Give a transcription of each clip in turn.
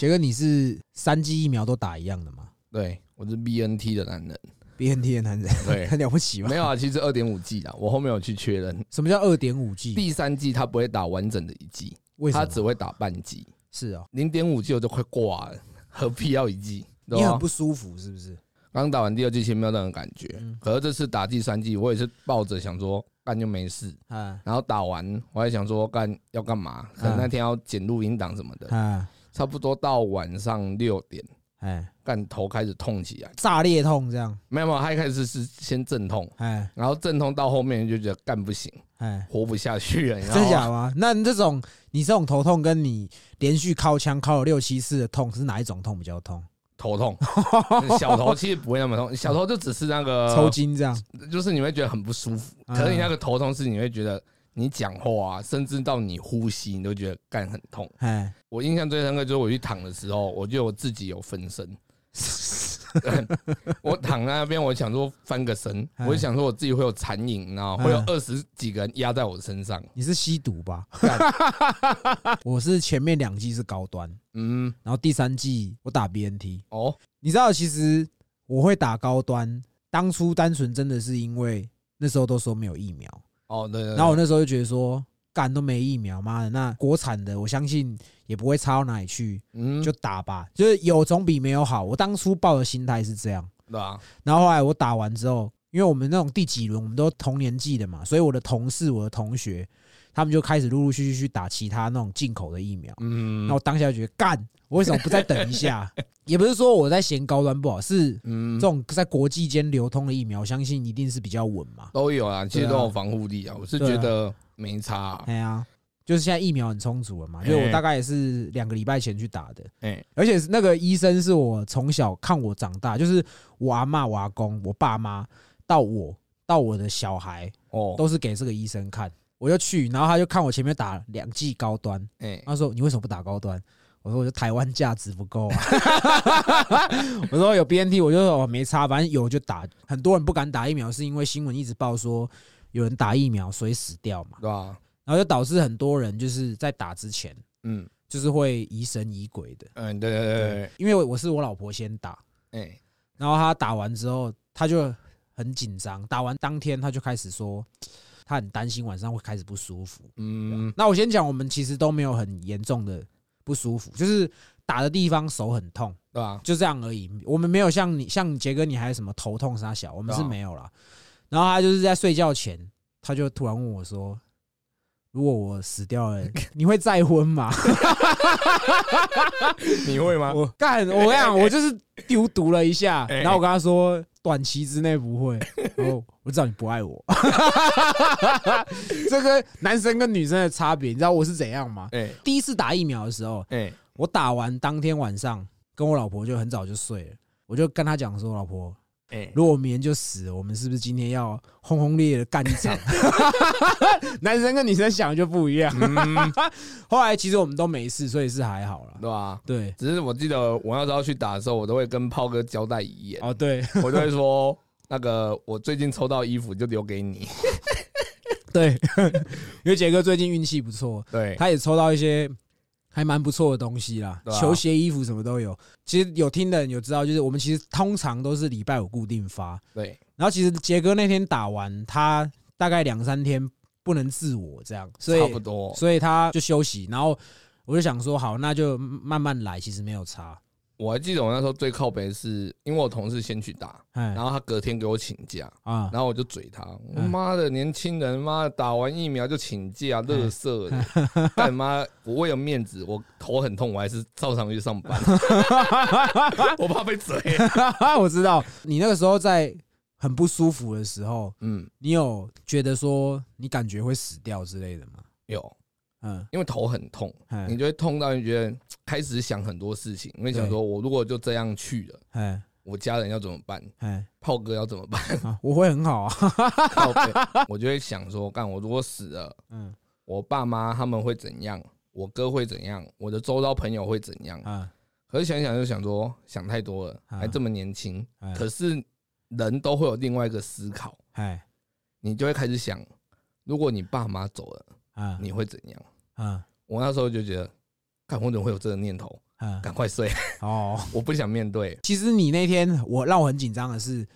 杰哥，你是三剂疫苗都打一样的吗？对我是 BNT 的男人，？BNT 的男人对。很 了不起吗？没有啊，其实二点五 G 啊，我后面有去确认，什么叫二点五 G？第三季他不会打完整的一季，为什么？他只会打半季，是哦，零点五 G 我就快挂了，何必要一季？你很不舒服是不是？刚打完第二季，其实没有任何感觉，嗯。可是这次打第三季，我也是抱着想说干就没事，啊然后打完我还想说干要干嘛，可能那天要剪录音档什么的，啊差不多到晚上六点，哎，干头开始痛起来，炸裂痛这样，没有没有，他一开始是先阵痛，哎然后阵痛到后面就觉得干不行，哎，活不下去了，真吗假吗？那你这种你这种头痛跟你连续靠枪靠了六七次的痛是哪一种痛比较痛？头痛，小头其实不会那么痛，小头就只是那个抽，筋这样？就是你会觉得很不舒服。嗯可是你那个头痛是你会觉得你讲话啊，甚至到你呼吸，你都觉得干很痛。哎，我印象最深刻就是我去躺的时候，我觉得我自己有分身。我躺在那边，我想说翻个身，哎我就想说我自己会有残影，然后会有嗯二十几个人压在我身上。你是吸毒吧？干我是前面两季是高端，嗯，然后第三季我打 BNT。哦，你知道，其实我会打高端，当初单纯真的是因为那时候都说没有疫苗，哦，对对对，然后我那时候就觉得说，干都没疫苗，妈的，那国产的我相信也不会差到哪里去，嗯，就打吧，就是有总比没有好。我当初抱的心态是这样，对啊？然后后来我打完之后，因为我们那种第几轮我们都同年纪的嘛，所以我的同事、我的同学，他们就开始陆陆续续去打其他那种进口的疫苗。嗯，那我当下就觉得，干，我为什么不再等一下？也不是说我在嫌高端不好，是嗯这种在国际间流通的疫苗，相信一定是比较稳嘛。都有啊，其实都有防护力啊。我是觉得没差啊。哎呀，就是现在疫苗很充足了嘛，因为我大概也是两个礼拜前去打的，哎，而且那个医生是我从小看我长大，就是我阿妈、我阿公、我爸妈到我到我的小孩哦，都是给这个医生看，我就去，然后他就看我前面打两剂高端，哎，他说你为什么不打高端？我说我就台湾价值不够啊，我说有 BNT，我就说我没差，反正有就打。很多人不敢打疫苗，是因为新闻一直报说有人打疫苗所以死掉嘛，对吧？然后就导致很多人就是在打之前嗯就是会疑神疑鬼的。嗯，对对对对，因为我是我老婆先打，哎，然后她打完之后，她就很紧张。打完当天，她就开始说，她很担心晚上会开始不舒服。嗯那我先讲，我们其实都没有很严重的不舒服，就是打的地方手很痛，对吧？就这样而已。我们没有像你，像杰哥，你还有什么头痛啥小，我们是没有啦。然后他就是在睡觉前，他就突然问我说：“如果我死掉了，你会再婚吗？” 你会吗？我干，我跟你讲，我就是丢毒了一下，哎然后我跟他说短期之内不会，然后我知道你不爱我。这个男生跟女生的差别，你知道我是怎样吗？哎第一次打疫苗的时候，哎，我打完当天晚上，跟我老婆就很早就睡了，我就跟她讲说，老婆，哎，如果我明天就死了，我们是不是今天要轰轰烈烈的干一场？男生跟女生想的就不一样。嗯，后来其实我们都没事，所以是还好了。对吧？对，只是我记得我那时候去打的时候，我都会跟炮哥交代遗言，哦对我就会说。那个，我最近抽到衣服就留给你。对，因为杰哥最近运气不错，对，他也抽到一些还蛮不错的东西啦，啊球鞋、衣服什么都有。其实有听的人有知道，就是我们其实通常都是礼拜五固定发，对，然后其实杰哥那天打完，他大概两三天不能自我这样，所以差不多。所以他就休息。然后我就想说，好，那就慢慢来，其实没有差。我还记得我那时候最靠北是，因为我同事先去打，哎。然后他隔天给我请假，啊，然后我就嘴他，我嗯。妈的年轻人，妈的打完疫苗就请假，乐色的，但妈，我为了面子，我头很痛，我还是照常去上班，我怕被嘴。我知道你那个时候在很不舒服的时候，嗯，你有觉得说你感觉会死掉之类的吗？有，嗯，因为头很痛，哎你就会痛到你觉得 开始想很多事情，因为想说我如果就这样去了，哎我家人要怎么办？哎炮哥要怎么办？啊，我会很好啊。我就会想说，干我如果死了，嗯我爸妈他们会怎样？我哥会怎样？我的周遭朋友会怎样？啊可是想想就想说，想太多了，啊还这么年轻。哎可是人都会有另外一个思考，哎你就会开始想，如果你爸妈走了，啊你会怎样？啊我那时候就觉得，看我怎么会有这个念头？嗯，赶快睡，哦，我不想面对。其实你那天我让我很紧张的是，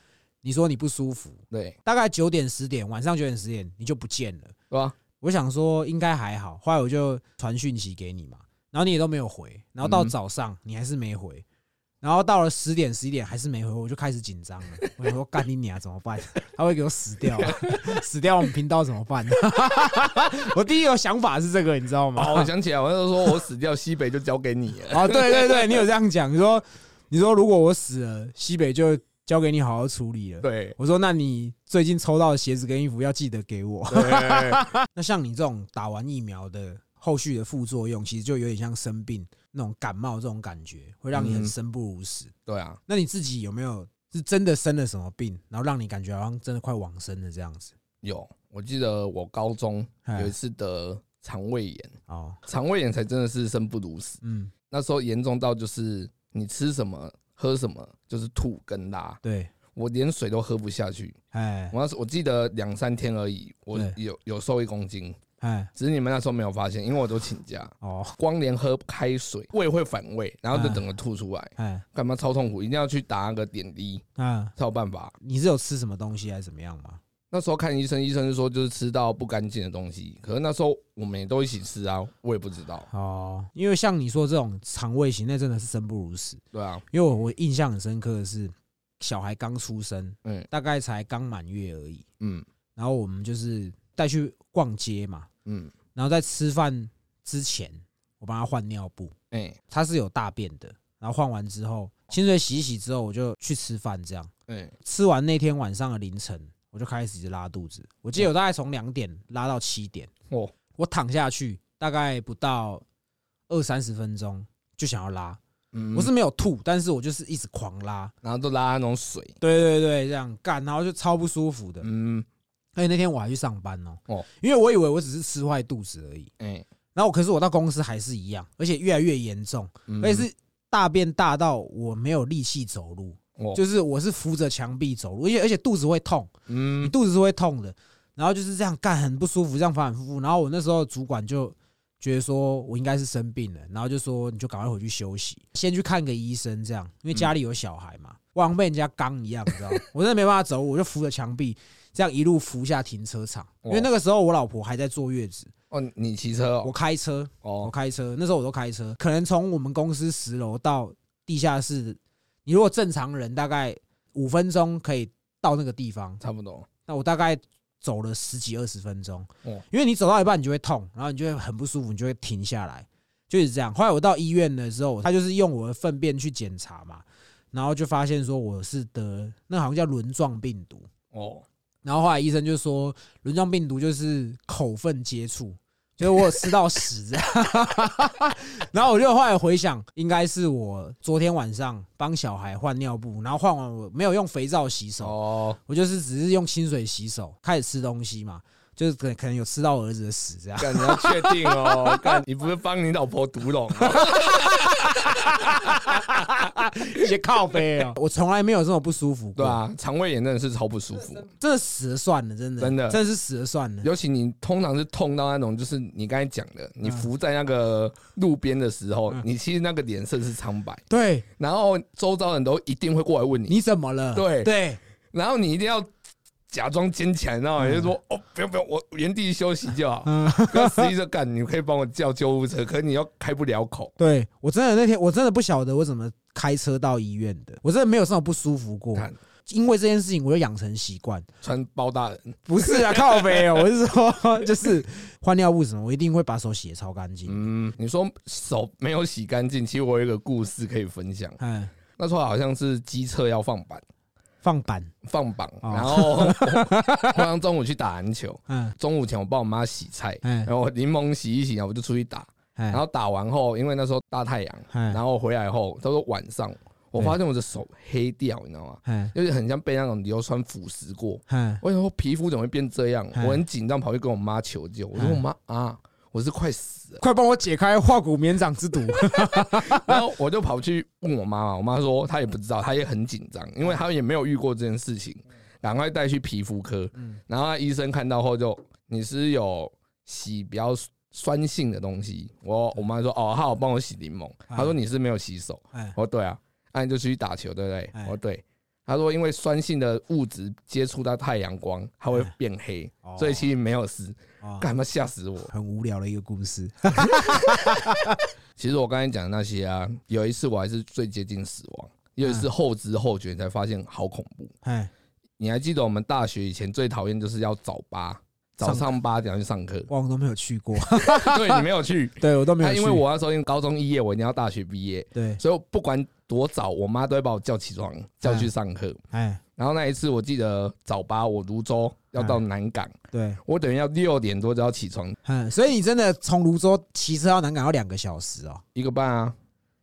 你说你不舒服，对，大概九点十点，晚上九点十点你就不见了。对吧？我想说应该还好，后来我就传讯息给你嘛，然后你也都没有回，然后到嗯早上你还是没回，然后到了十点十一点还是没回，我就开始紧张了。我想说干你娘怎么办？他会给我死掉啊，死掉我们频道怎么办？我第一个想法是这个，你知道吗？哦，我想起来，我那时候说我死掉，西北就交给你了。哦，对对对，你有这样讲，你说你说如果我死了，西北就交给你好好处理了。对我说那你最近抽到的鞋子跟衣服要记得给我。对，那像你这种打完疫苗的后续的副作用，其实就有点像生病那种感冒这种感觉，会让你很嗯生不如死。对啊，那你自己有没有是真的生了什么病，然后让你感觉好像真的快往生了这样子？有。我记得我高中哎有一次得肠胃炎，哦，肠胃炎才真的是生不如死。嗯，那时候严重到就是你吃什么喝什么就是吐跟拉，对，我连水都喝不下去。哎我那时我记得两三天而已，我有有瘦一公斤，哎，只是你们那时候没有发现，因为我都请假，哦，光连喝开水胃会反胃，然后就整个吐出来，哎，干嘛超痛苦，一定要去打那个点滴啊，才有办法。你是有吃什么东西还是怎么样吗？那时候看医生，医生是说就是吃到不干净的东西，可是那时候我们也都一起吃啊，我也不知道。哦，因为像你说这种肠胃型，那真的是生不如死。对啊，因为我我印象很深刻的是，小孩刚出生，嗯。大概才刚满月而已，嗯。然后我们就是带去逛街嘛，嗯，然后在吃饭之前，我帮他换尿布，哎。他是有大便的，然后换完之后，清水洗一洗之后，我就去吃饭，这样。哎，吃完那天晚上的凌晨，我就开始一直拉肚子，我记得我大概从两点拉到七点，哦，我躺下去大概不到二三十分钟就想要拉，嗯。我是没有吐，但是我就是一直狂拉，然后都拉那种水，对对对，这样干，然后就超不舒服的。嗯而且那天我还去上班哦，哦。因为我以为我只是吃坏肚子而已，哎，然后可是我到公司还是一样，而且越来越严重，嗯。而且是大便大到我没有力气走路，哦。就是我是扶着墙壁走路，而且而且肚子会痛，嗯。肚子是会痛的，然后就是这样干很不舒服，这样反反复复，然后我那时候主管就。觉得说我应该是生病了，然后就说你就赶快回去休息，先去看个医生，这样，因为家里有小孩嘛，我好像被人家刚一样，你知道吗？我真的没办法走路，我就扶着墙壁，这样一路扶下停车场。因为那个时候我老婆还在坐月子，哦，你骑车我哦，开车，哦。我哦，开车，那时候我都开车，可能从我们公司十楼到地下室，你如果正常人大概五分钟可以到那个地方，差不多，那我大概走了十几二十分钟，哦。因为你走到一半你就会痛，然后你就会很不舒服，你就会停下来，就是这样。后来我到医院的时候，他就是用我的粪便去检查嘛，然后就发现说我是得那好像叫轮状病毒，哦，然后后来医生就说轮状病毒就是口粪接触。就是我有吃到屎这样，然后我就后来回想，应该是我昨天晚上帮小孩换尿布，然后换完我没有用肥皂洗手，哦，我就是只是用清水洗手，开始吃东西嘛，就是可可能有吃到儿子的屎这样。干你要确定哦，干你不是帮你老婆毒龙哦，一些靠背哦，我从来没有这么不舒服过。对啊，肠胃炎真的是超不舒服，真的死了算了，真的，真的。真的是死了算了。尤其你通常是痛到那种，就是你刚才讲的，你浮在那个路边的时候，嗯。你其实那个脸色是苍白，对，然后周遭人都一定会过来问你，你怎么了？对。对，然后你一定要假装坚强，然后就说哦，不用不用，我原地休息就好。嗯，跟司机说干，你可以帮我叫救护车，可是你又开不了口。对我真的那天我真的不晓得我怎么开车到医院的，我真的没有这种不舒服过。因为这件事情，我就养成习惯。穿包大人，不是啊，靠背哦，我是说，就是换尿布什么，我一定会把手洗的超干净。嗯，你说手没有洗干净，其实我有一个故事可以分享。嗯，那时候好像是机车要放板，放榜，放榜，哦。然后 我好像中午去打篮球，嗯。中午前我帮我妈洗菜，嗯。然后我柠檬洗一洗，然后我就出去打，嗯，然后打完后，因为那时候大太阳，嗯。然后回来后，他说晚上，我发现我的手黑掉，你知道吗？嗯。就是很像被那种硫酸腐蚀过。嗯。我想说皮肤怎么会变这样？嗯。我很紧张，跑去跟我妈求救。我说嗯。我妈啊，我是快死了。快帮我解开化骨绵掌之毒。然后我就跑去问我妈妈，我妈说她也不知道，她也很紧张，因为她也没有遇过这件事情，赶快带去皮肤科。嗯然后医生看到后就，你是有洗比较酸性的东西。我我妈说哦，她有帮我洗柠檬。啊她说你是没有洗手。哎我说对啊，那你就去打球，对不对？哎我说对。她说因为酸性的物质接触到太阳光，它会变黑，哦所以其实没有湿。哦干嘛吓死我？很无聊的一个故事。其实我刚才讲的那些啊，有一次我还是最接近死亡，有一次后知后觉才发现好恐怖。哎，你还记得我们大学以前最讨厌就是要早八，早上八点要去上课。哇我都没有去过，对你没有去，对我都没有去。因为我那时候因为高中毕业，我一定要大学毕业，对，所以我不管多早，我妈都会把我叫起床，叫去上课。哎，然后那一次我记得早八，我泸州要到南港，对，我等于要六点多就要起床，嗯，所以你真的从泸州骑车到南港要两个小时哦？一个半啊。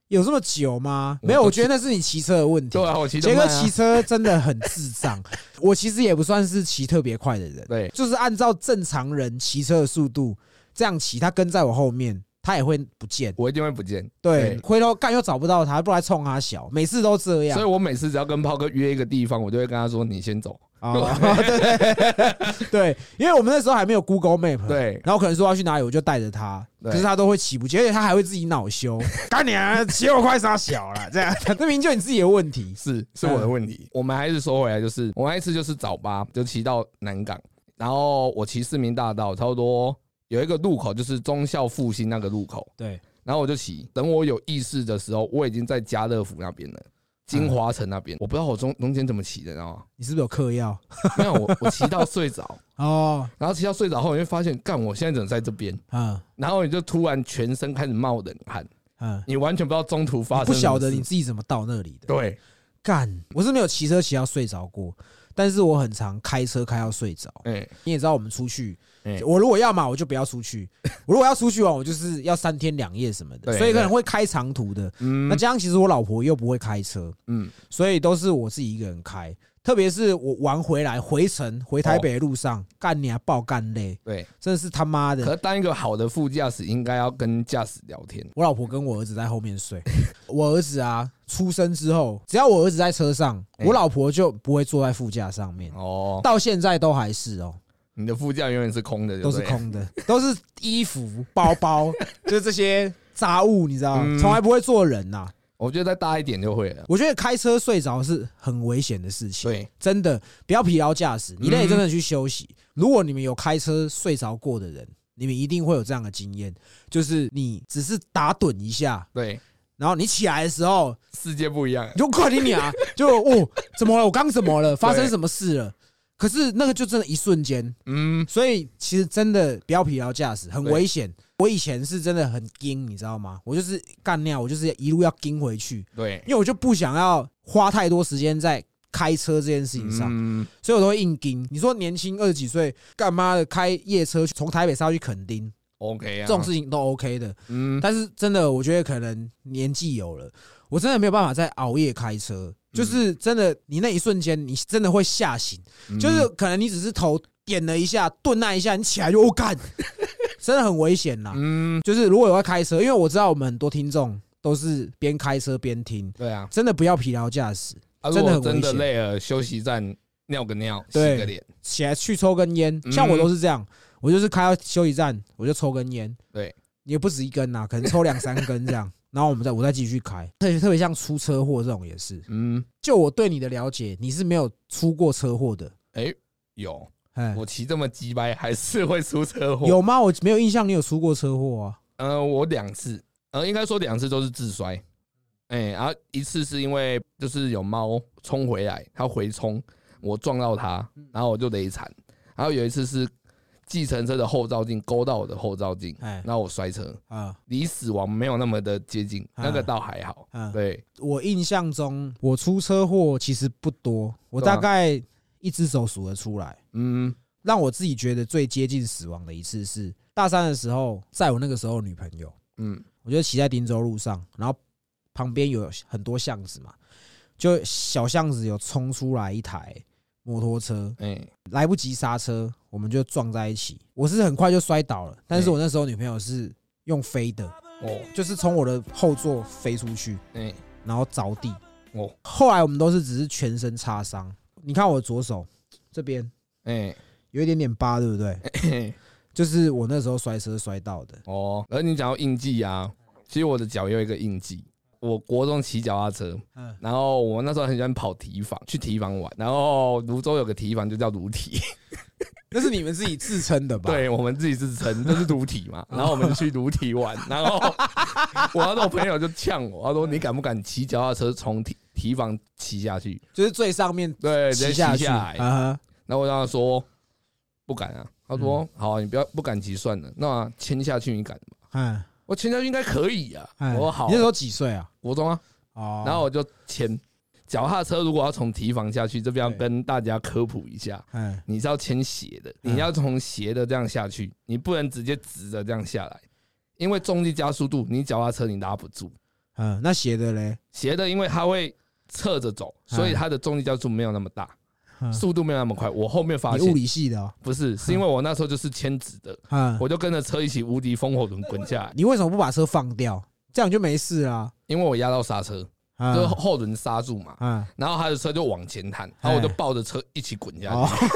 有这么久吗？我没有，我都觉得那是你骑车的问题。对啊，我骑得杰哥骑车真的很智障。我其实也不算是骑特别快的人，对就是按照正常人骑车的速度这样骑，他跟在我后面，他也会不见。我一定会不见。对，对回头干又找不到他，不来冲他小，每次都这样所以。我每次只要跟炮哥约一个地方，我就会跟他说：“你先走。哦，对对对，因为我们那时候还没有 Google Map，对然后可能说要去哪里，我就带着他，对可是他都会起不见，而且他还会自己恼羞，干你啊，骑我快杀小了，这样，这明明就你自己的问题。是是我的问题。我们还是说回来，就是我那一次就是早八就骑到南港，然后我骑市民大道，差不多有一个路口就是忠孝复兴那个路口，对，然后我就骑。等我有意识的时候，我已经在家乐福那边了。金华城那边，我不知道我中中间怎么骑的，你知道吗？你是不是有嗑药？没有，我我骑到睡着，哦，然后骑到睡着后，你会发现，干，我现在怎么在这边？嗯然后你就突然全身开始冒冷汗，嗯，你完全不知道中途发生不晓得你自己怎么到那里的。对干，我是没有骑车骑到睡着过，但是我很常开车开到睡着。哎你也知道，我们出去，哎我如果要嘛，我就不要出去；我如果要出去玩，我就是要三天两夜什么的，所以可能会开长途的。嗯那加上其实我老婆又不会开车，嗯所以都是我自己一个人开。特别是我玩回来回程回台北的路上，干你啊爆干累，对，真的是他妈的！可当一个好的副驾驶，应该要跟驾驶聊天。我老婆跟我儿子在后面睡，我儿子啊出生之后，只要我儿子在车上，哎我老婆就不会坐在副驾上面，哦，到现在都还是哦，你的副驾永远是空的，都。是空的，都是衣服、包包，就是这些杂物，你知道从来不会坐人呐。我觉得再大一点就会了。我觉得开车睡着是很危险的事情。对，真的不要疲劳驾驶，你嗯累真的去休息。如果你们有开车睡着过的人，你们一定会有这样的经验，就是你只是打盹一下，对，然后你起来的时候，世界不一样你。就快点啊，就哦，怎么了？我刚怎么了？发生什么事了？可是那个就真的一瞬间，嗯，所以其实真的不要疲劳驾驶，很危险。我以前是真的很惊，你知道吗？我就是干尿，我就是一路要惊回去，对，因为我就不想要花太多时间在开车这件事情上。嗯，所以我都会硬盯。你说年轻二十几岁干嘛的开夜车从台北杀去垦丁，OK 啊，这种事情都 OK 的。嗯，但是真的，我觉得可能年纪有了，我真的没有办法再熬夜开车。就是真的，你那一瞬间，你真的会吓醒。嗯就是可能你只是头点了一下，顿那一下，你起来就我干，真的很危险呐。嗯，就是如果有在开车，因为我知道我们很多听众都是边开车边听，对啊，真的不要疲劳驾驶。啊真的很危险累了，休息站尿个尿，洗对个脸，起来去抽根烟，嗯像我都是这样，我就是开到休息站，我就抽根烟，对，也不止一根呐，可能抽两三根这样，然后我们再我再继续开，特别特别像出车祸这种也是，嗯，就我对你的了解，你是没有出过车祸的，哎，有，哎，我骑这么鸡掰，还是会出车祸。，有吗？我没有印象你有出过车祸啊，呃，我两次，呃，应该说两次都是自摔。哎，然后一次是因为就是有猫冲回来，它回冲，我撞到它，然后我就累惨。然后有一次是计程车的后照镜勾到我的后照镜，哎。然后我摔车，啊。离死亡没有那么的接近，啊。那个倒还好。啊！对，我印象中我出车祸其实不多，我大概一只手数得出来。嗯，让我自己觉得最接近死亡的一次是大三的时候，在我那个时候女朋友，嗯，我就骑在汀州路上，然后旁边有很多巷子嘛，就小巷子有冲出来一台摩托车，哎，来不及刹车，我们就撞在一起。我是很快就摔倒了，但是我那时候女朋友是用飞的，哦，就是从我的后座飞出去，哎，然后着地。哦，后来我们都是只是全身擦伤，你看我左手这边哎，有一点点疤，对不对？嘿就是我那时候摔车摔到的。哦，而你讲到印记啊，其实我的脚也有一个印记。我国中骑脚踏车，嗯，然后我那时候很喜欢跑体坊，去体坊玩。然后泸州有个体坊就叫泸体，那是你们自己自称的吧？，对我们自己自称就是泸体嘛。然后我们去泸体玩，然后我那种朋友就呛我，他说你敢不敢骑脚踏车从体体坊骑下去？就是最上面对，直接骑下去。下来。啊然后我让他说不敢啊，他说好啊，你不要不敢骑算了，那牵下去你敢吗？嗯，我牵下去应该可以啊。哎我说好你那时候几岁啊？国中啊，哦，然后我就牵脚踏车，如果要从提防下去，这边要对跟大家科普一下，嗯，你是要牵斜的，嗯你要从斜的这样下去，你不能直接直的这样下来，因为重力加速度，你脚踏车你拉不住。嗯，那斜的嘞？斜的，因为它会侧着走，所以它的重力加速度没有那么大，嗯速度没有那么快。我后面发现物理系的哦。不是，是因为我那时候就是牵纸的，嗯，我就跟着车一起无敌风火轮滚下来，你为什么不把车放掉？这样就没事啦。因为我压到刹车，嗯就是后轮刹住嘛。嗯，然后他的车就往前弹，然后我就抱着车一起滚下哦去。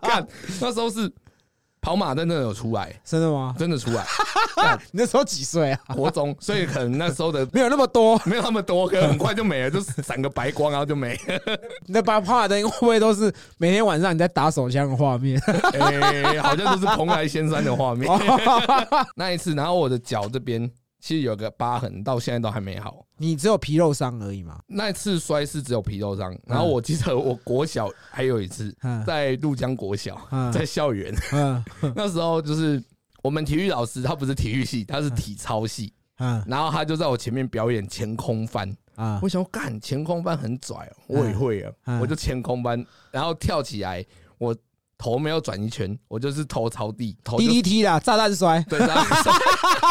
看那时候是跑马灯真的有出来，真的吗？真的出来。干 你那时候几岁啊？国中，所以可能那时候的 没有那么多。没有那么多，可能很快就没了，就闪个白光，然后就没 那把帕灯会不会都是每天晚上你在打手枪的画面？哎，好像都是蓬莱仙山的画面。哦那一次，然后我的脚这边其实有个疤痕，到现在都还没好。你只有皮肉伤而已嘛。那一次摔是只有皮肉伤，然后我记得我国小还有一次嗯。在鹭江国小，嗯。在校园。嗯。那时候就是我们体育老师，他不是体育系，他是体操系，嗯。然后他就在我前面表演前空翻。啊我想说干前空翻很拽哦，我也会啊，嗯。我就前空翻，然后跳起来，我头没有转一圈，我就是头朝地，头就！DDT 啦，炸弹摔。对，炸弹摔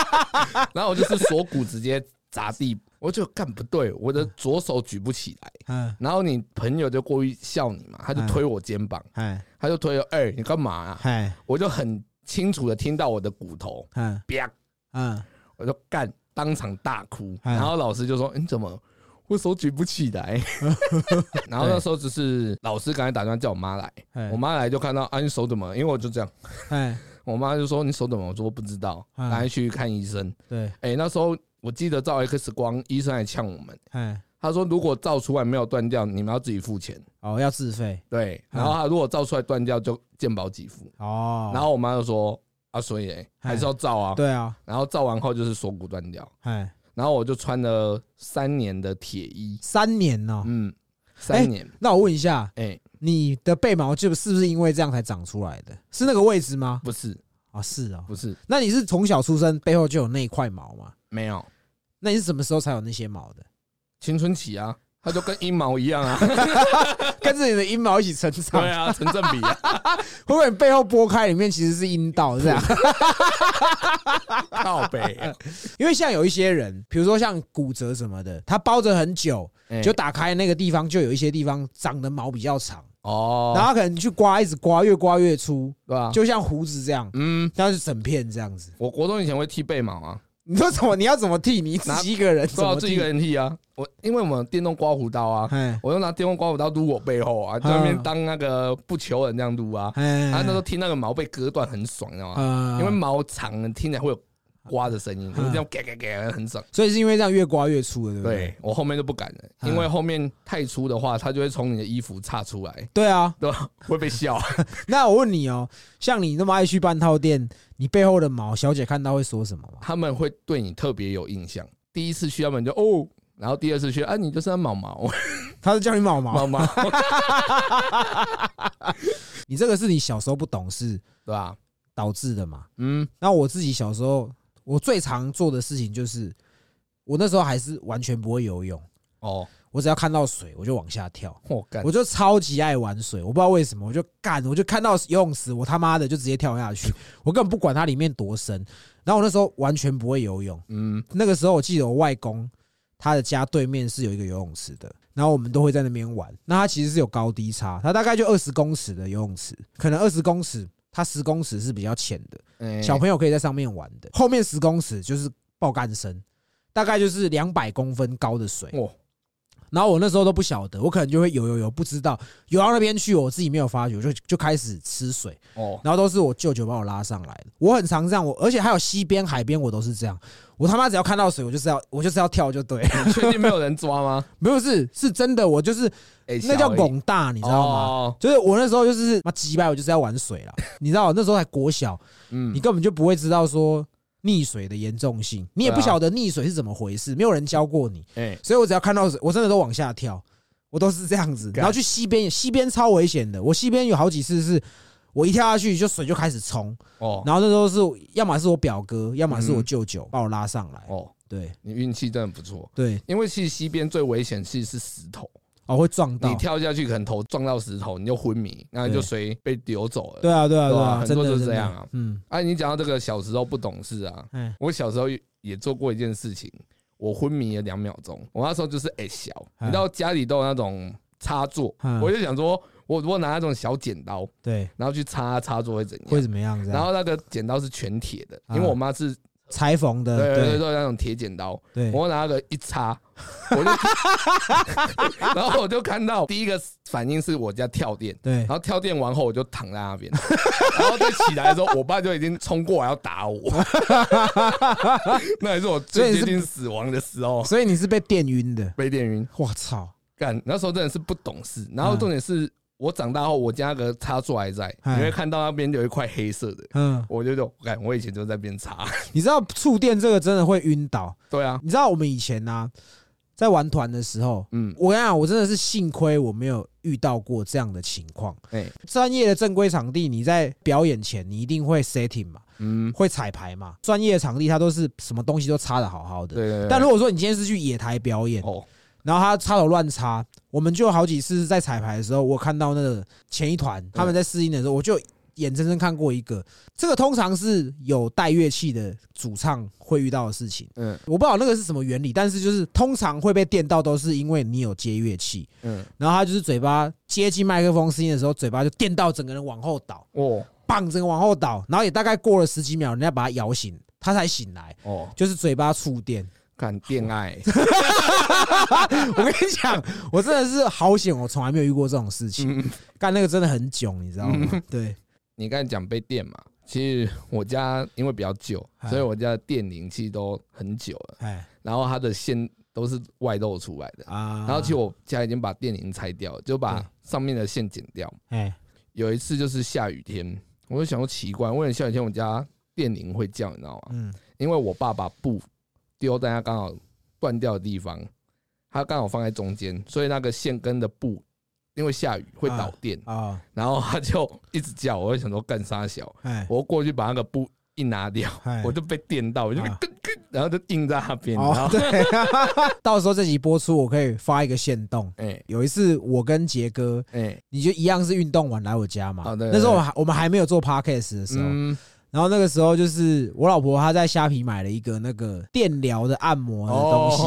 然后我就是锁骨直接砸地，我就干不对，我的左手举不起来。嗯，然后你朋友就过于笑你嘛，他就推我肩膀，哎他就推了，哎、你干嘛啊？哎我就很清楚的听到我的骨头，嗯啪，嗯我就干，当场大哭。嗯然后老师就说：“你怎么？我手举不起来。”然后那时候只是老师刚才打算叫我妈来，哎我妈来就看到啊，你手怎么了？因为我就这样，哎，我妈就说：“你手怎么？”我说：“不知道。”嗯赶快去看医生。对，哎，那时候我记得照 X 光，医生还呛我们，哎他说：“如果照出来没有断掉，你们要自己付钱。哦，要自费”对，嗯然后他如果照出来断掉，就健保给付。哦。然后我妈就说：“啊，所以欸还是要照啊。对啊，”然后照完后就是锁骨断掉。哎，然后我就穿了三年的铁衣，三年哦。嗯，三年，那我问一下，哎，你的背毛就是不是因为这样才长出来的？是那个位置吗？不是，啊，是啊。不是，那你是从小出生背后就有那一块毛吗？没有那你是什么时候才有那些毛的？青春期啊，它就跟阴毛一样啊，跟着你的阴毛一起成长，对啊，成正比啊，会不会你背后拨开里面其实是阴道这样？靠背，因为像有一些人，比如说像骨折什么的，他包着很久，哎。就打开那个地方，就有一些地方长的毛比较长，哦，然后他可能去刮，一直刮，越刮越粗，对吧？就像胡子这样，嗯，但是整片这样子。我国中以前会剃背毛啊，你说怎么？你要怎么剃？你自己一个人怎么剃都要自己一个？人剃啊。我因为我们电动刮胡刀啊，哎我就拿电动刮胡刀撸我背后啊，在那边当那个不求人这样撸啊。哎啊，那时候听那个毛被割断很爽，你知道吗？呃因为毛长听起来会有刮的声音，嗯你这样嘎嘎嘎很爽。所以是因为这样越刮越粗了，对不对？对我后面就不敢了，嗯因为后面太粗的话，它就会从你的衣服岔出来，对啊，对吧？会被笑。那我问你哦，像你那么爱去半套店，你背后的毛，小姐看到会说什么吗？他们会对你特别有印象。第一次去，他们就哦，然后第二次去，啊，你就是那毛毛 他是叫你毛毛，毛毛，你这个是你小时候不懂事对吧？导致的嘛？嗯，那我自己小时候，我最常做的事情就是，我那时候还是完全不会游泳，哦，我只要看到水我就往下跳，我干我，就超级爱玩水，我不知道为什么，我就干，我就看到游泳池，我他妈的就直接跳下去，我根本不管它里面多深。然后我那时候完全不会游泳，嗯，那个时候我记得我外公他的家对面是有一个游泳池的，然后我们都会在那边玩。那它其实是有高低差，它大概就二十公尺的游泳池，可能二十公尺，它十公尺是比较浅的，哎小朋友可以在上面玩的。后面十公尺就是爆干深，大概就是两百公分高的水。哇，然后我那时候都不晓得，我可能就会游游游，不知道游到那边去，我自己没有发觉，就就开始吃水，哦，然后都是我舅舅把我拉上来的。我很常这样，我而且还有西边、海边，我都是这样。我他妈只要看到水，我就是要我就是要跳就对，了确定没有人抓吗？没有是是真的，我就是哎那叫拱大，你知道吗？哦就是我那时候就是妈几百，我就是要玩水了，你知道那时候还国小，嗯你，根本就不会知道说溺水的严重性，你也不晓得溺水是怎么回事，没有人教过你，哎，所以我只要看到水，我真的都往下跳，我都是这样子。然后去溪边，溪边超危险的，我溪边有好几次是。我一跳下去，就水就开始冲，哦。然后那时候是要么是我表哥，要么是我嗯。舅舅把我拉上来。哦，对。你运气真的不错，对，因为其实西边最危险其实是石头，哦会撞到。你。跳下去可能头撞到石头，你就昏迷，然后就对随被流走了。对啊，对啊，对啊很多都是这样啊。嗯，啊，你讲到这个小时候不懂事啊，哎，我小时候也做过一件事情，我昏迷了两秒钟。我那时候就是哎小，哎。你知道家里都有那种插座嗯，我就想说，我如果拿那种小剪刀，对，然后去插插座会怎样会样？怎么样？然后那个剪刀是全铁的，啊因为我妈是裁缝的，对对对那种铁剪刀，对，我拿那个一插，我就，然后我就看到第一个反应是我家跳电，对然，后跳电完后我就躺在那边，然后再起来的时候，我爸就已经冲过来要打我，那也是我最接近死亡的时候，所以你是被电晕的。被电晕。我操！干，那时候真的是不懂事，然后重点是我长大后，我家那个插座还在，哎。你会看到那边有一块黑色的，嗯，我就就干，我以前就在那边插，你知道触电这个真的会晕倒。对啊，你知道我们以前呢、在玩团的时候，嗯，我跟你讲，我真的是幸亏我没有遇到过这样的情况。哎，专业的正规场地，你在表演前你一定会 setting 嘛，嗯，会彩排嘛。专业的场地它都是什么东西都插的好好的。对对对，但如果说你今天是去野台表演，哦，然后他插头乱插，我们就好几次在彩排的时候，我看到那个前一团他们在试音的时候，我就眼睁睁看过一个。这个通常是有带乐器的主唱会遇到的事情，嗯。我不知道那个是什么原理，但是就是通常会被电到，都是因为你有接乐器，嗯，然后他就是嘴巴接近麦克风声音的时候，嘴巴就电到整个人往后倒，哦。棒，整个往后倒，然后也大概过了十几秒，人家把他摇醒，他才醒来，哦，就是嘴巴触电。看恋爱，我跟你讲，我真的是好险，我从来没有遇过这种事情。嗯，干那个真的很囧，你知道吗？对，你刚才讲被电嘛，其实我家因为比较旧，哎所以我家的电铃其实都很久了，哎然后它的线都是外露出来的。啊，然后其实我家已经把电铃拆掉了，就把上面的线剪掉。哎有一次就是下雨天，我就想说奇怪，为什么下雨天我家电铃会叫？你知道吗？嗯因为我爸把布丢在它刚好断掉的地方，它刚好放在中间，所以那个线跟的布因为下雨会导电，啊然后它就一直叫，我就想说干啥小，哎我过去把那个布一拿掉，哎我就被电到，我就被然后就印在那边，然哦后对，到时候这集播出，我可以发一个线动。哎有一次我跟杰哥，哎你就一样是运动完来我家嘛。哦对，对那时候我还我们还没有做 podcast 的时候，嗯然后那个时候就是我老婆她在虾皮买了一个那个电疗的按摩的东西，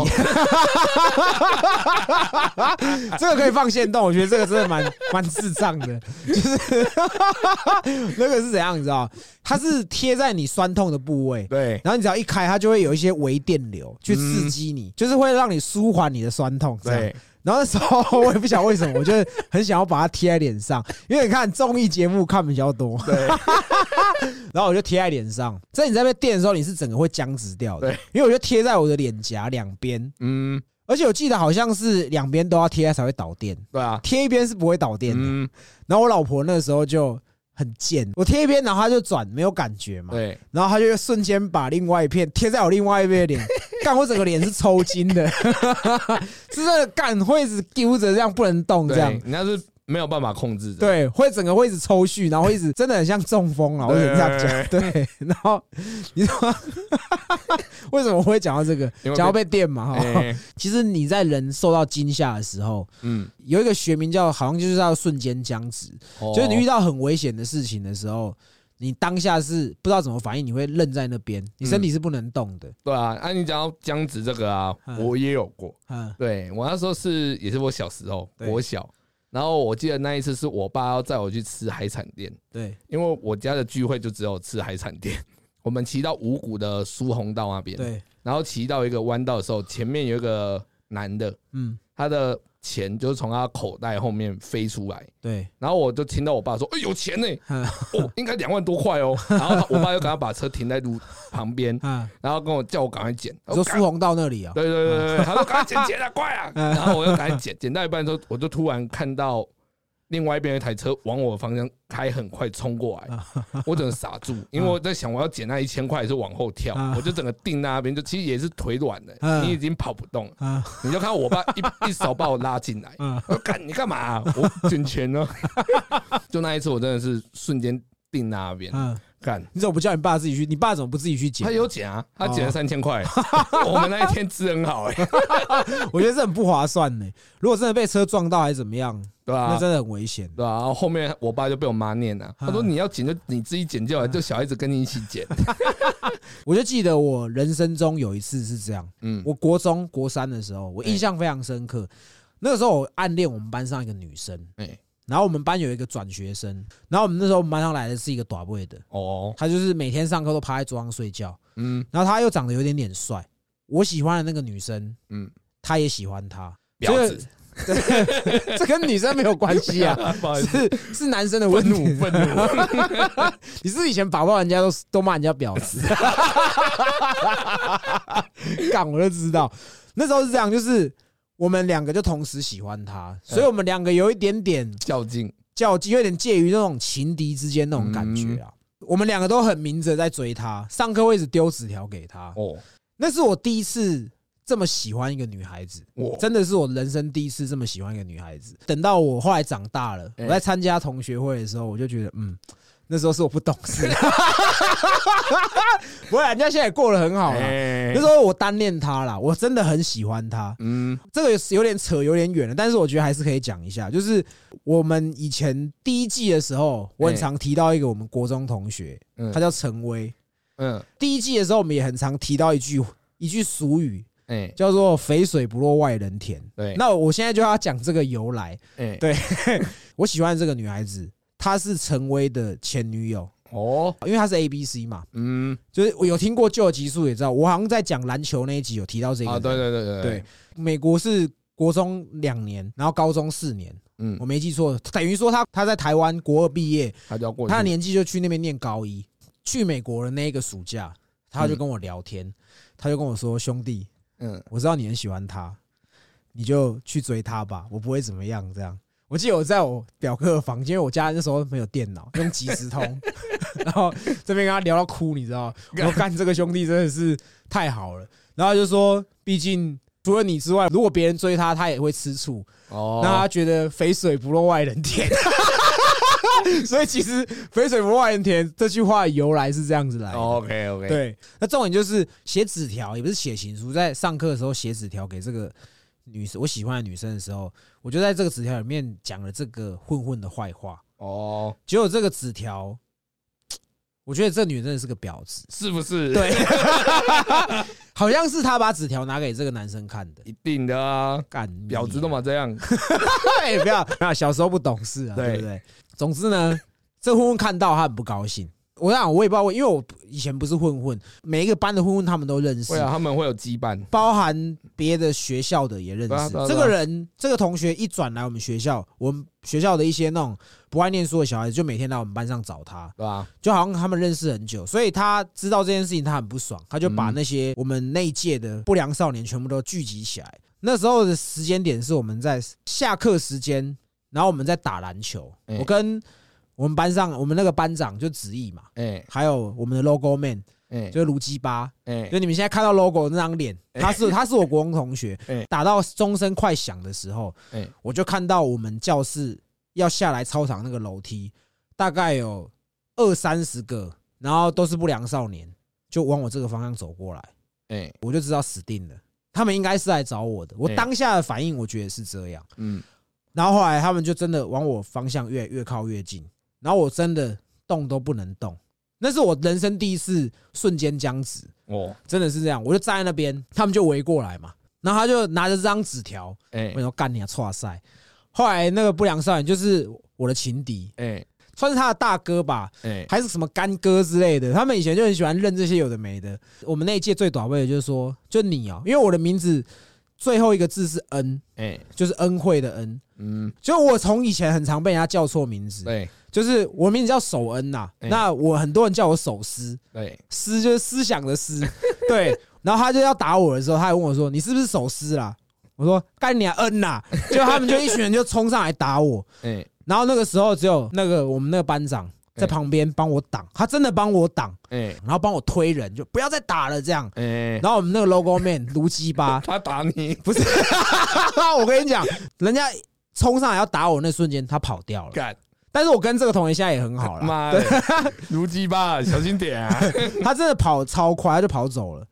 这个可以放线动，我觉得这个真的蛮蛮智障的，就是 那个是怎样，你知道？它是贴在你酸痛的部位。对然后你只要一开，它就会有一些微电流去刺激你，就是会让你舒缓你的酸痛。对，然后那时候我也不晓得为什么，我就很想要把它贴在脸上，因为你看综艺节目看比较多。对，然后我就贴在脸上。在你在被电的时候，你是整个会僵直掉的。对，因为我就贴在我的脸颊两边，嗯，而且我记得好像是两边都要贴才会导电，对啊，贴一边是不会导电的。嗯，然后我老婆那个时候就很贱，我贴一边，然后他就转，没有感觉嘛，对，然后他就瞬间把另外一片贴在我另外一边的脸，干我整个脸是抽筋的，是真的干会一直丢着这样不能动这样。对，。你那是没有办法控制的，对，会整个会一直抽搐，然后会一直真的很像中风了，我只能这样讲。对，然后你说 为什么会讲到这个？讲到被电嘛哈。哎，其实你在人受到惊吓的时候，嗯，有一个学名叫好像就是要瞬间僵直，就是你遇到到很危险的事情的时候。你当下是不知道怎么反应，你会愣在那边，你身体是不能动的。对啊，啊你讲到僵直这个啊，嗯我也有过。嗯，对我那时候是也是我小时候，我小，然后我记得那一次是我爸要载我去吃海产店，对。因为我家的聚会就只有吃海产店。我们骑到五股的苏红道那边，对。然后骑到一个弯道的时候，前面有一个男的，嗯，他的钱就是从他口袋后面飞出来，对，然后我就听到我爸说：“哎、有钱呢、嗯哦，应该两万多块哦。”然后他我爸就赶快把车停在路旁边，啊，然后跟我叫我赶快捡。我说苏红到那里啊？对对对对对，他说赶快捡捡啊，快啊！然后我就赶快捡，捡到一半的时候，我就突然看到另外一边有一台车往我的方向开很快冲过来，我整个傻住，因为我在想我要捡那一千块还是往后跳啊，我就整个定那边，就其实也是腿软的，嗯你已经跑不动了，啊，你就看我爸一 一手把我拉进来，嗯我说干你干嘛？啊？我捡钱呢？就那一次，我真的是瞬间定那边。嗯，干。你怎么不叫你爸自己去？你爸怎么不自己去捡他？有捡啊，他捡了哦三千块，我们那一天吃很好哎，我觉得这很不划算呢。如果真的被车撞到还是怎么样，对啊？那真的很危险。对啊，然后后面我爸就被我妈念了，他说嗯你要捡就你自己捡就好，就小孩子跟你一起捡。我就记得我人生中有一次是这样，嗯，我国中国三的时候，我印象非常深刻。那个时候我暗恋我们班上一个女生，哎，然后我们班有一个转学生，然后我们那时候我们班上来的是一个短位的，哦，他就是每天上课都趴在桌上睡觉，嗯。然后他又长得有点点帅，我喜欢的那个女生，嗯，她也喜欢他，婊子，这跟女生没有关系啊，是是男生的问愤。怒愤怒，你是不是以前把爆人家都都骂人家婊子，干我就知道，那时候是这样，就是我们两个就同时喜欢他，所以我们两个有一点点较劲，较劲，有点介于那种情敌之间那种感觉啊。我们两个都很明着在追他，上课会一直丢纸条给他。哦，那是我第一次这么喜欢一个女孩子，我真的是我人生第一次这么喜欢一个女孩子。等到我后来长大了，哎我在参加同学会的时候，我就觉得，嗯，那时候是我不懂事。不过人家现在也过得很好了。哎那时候我单恋他啦，我真的很喜欢他。嗯，这个有点扯，有点远了，但是我觉得还是可以讲一下。就是我们以前第一季的时候，我很常提到一个我们国中同学，嗯他叫陈威。嗯，第一季的时候，我们也很常提到一句一句俗语，哎，叫做“肥水不落外人田”。对，那我现在就要讲这个由来。哎，对 我喜欢的这个女孩子，她是陈威的前女友，哦，因为他是 A B C 嘛，嗯，就是我有听过旧的集数也知道，我好像在讲篮球那一集有提到这个啊，对对对对对，，美国是国中两年，然后高中四年，嗯。我，没记错，等于说他他在台湾国二毕业，他就要过去，他的年纪就去那边念高一。去美国的那一个暑假，他就跟我聊天，他就跟我说：“兄弟，嗯，我知道你很喜欢他，你就去追他吧，我不会怎么样。”这样，我记得我在我表哥的房间，因为我家那时候没有电脑，用即时通，然后这边跟他聊到哭，你知道吗？我说干这个兄弟真的是太好了。然后他就说，毕竟除了你之外，如果别人追他，他也会吃醋。哦，那他觉得肥水不落外人田，所以其实肥水不落外人田这句话的由来是这样子来的。OK OK，，对，那重点就是写纸条，也不是写情书，在上课的时候写纸条给这个女生，我喜欢的女生的时候，我就在这个纸条里面讲了这个混混的坏话。哦，结果这个纸条，我觉得这女人真的是个婊子。是不是？，对，好像是她把纸条拿给这个男生看的。一定的啊，干婊子都嘛这样，对，不要不要，小时候不懂事啊，对对不对？总之呢，这混混看到他很不高兴。我想我也不知道为，因为我以前不是混混，每一个班的混混他们都认识会，啊，他们会有羁绊，包含别的学校的也认识。这个人，这个同学一转来我们学校，我们学校的一些那种不爱念书的小孩子，就每天来我们班上找他，对吧？就好像他们认识很久，所以他知道这件事情，他很不爽，他就把嗯那些我们那一届的不良少年全部都聚集起来。那时候的时间点是我们在下课时间，然后我们在打篮球。哎我跟我们班上我们那个班长就子毅嘛，哎。还有我们的 logo man 哎。就是卢基巴，哎。就你们现在看到 logo 那张脸，哎。他是他是我国中同学 哎。打到钟声快响的时候，哎。我就看到我们教室要下来操场那个楼梯，大概有二三十个，然后都是不良少年，就往我这个方向走过来，哎，我就知道死定了。他们应该是来找我的，我哎当下的反应，我觉得是这样。嗯，然后后来他们就真的往我方向越越靠越近，然后我真的动都不能动，那是我人生第一次瞬间僵直，哦，真的是这样。我就站在那边，他们就围过来嘛，然后他就拿着这张纸条，哎我说干你啊，哇塞。后来那个不良少年就是我的情敌，哎算是他的大哥吧，哎，还是什么干哥之类的。他们以前就很喜欢认这些有的没的。我们那一届最短位的就是说，就你哦、因为我的名字最后一个字是恩，哎，就是恩惠的恩。嗯，就我从以前很常被人家叫错名字，对。就是我名字叫守恩呐、哎那我很多人叫我守思，对，思就是思想的思，对。然后他就要打我的时候，他还问我说：“你是不是守思啦？”我说：“干你啊，恩呐、就他们就一群人就冲上来打我，哎，然后那个时候只有那个我们那个班长在哎。旁边帮我挡，他真的帮我挡，哎，然后帮我推人，就不要再打了这样。哎，然后我们那个 logo man 卢鸡巴，他打你，不是，我跟你讲，人家冲上来要打我那瞬间，他跑掉了。干，但是我跟这个同学现在也很好了，妈的，卢鸡巴，小心点啊！他真的跑超快，他就跑走了。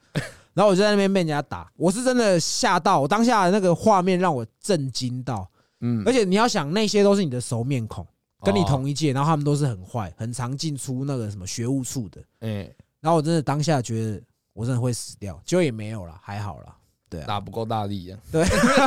然后我就在那边被人家打，我是真的吓到，我当下的那个画面让我震惊到。嗯。而，且你要想，那些都是你的熟面孔，跟你哦同一届，然后他们都是很坏、很常进出那个什么学务处的。哎，然后我真的当下觉得我真的会死掉，结果也没有了，还好啦。对啊，打不够大力啊！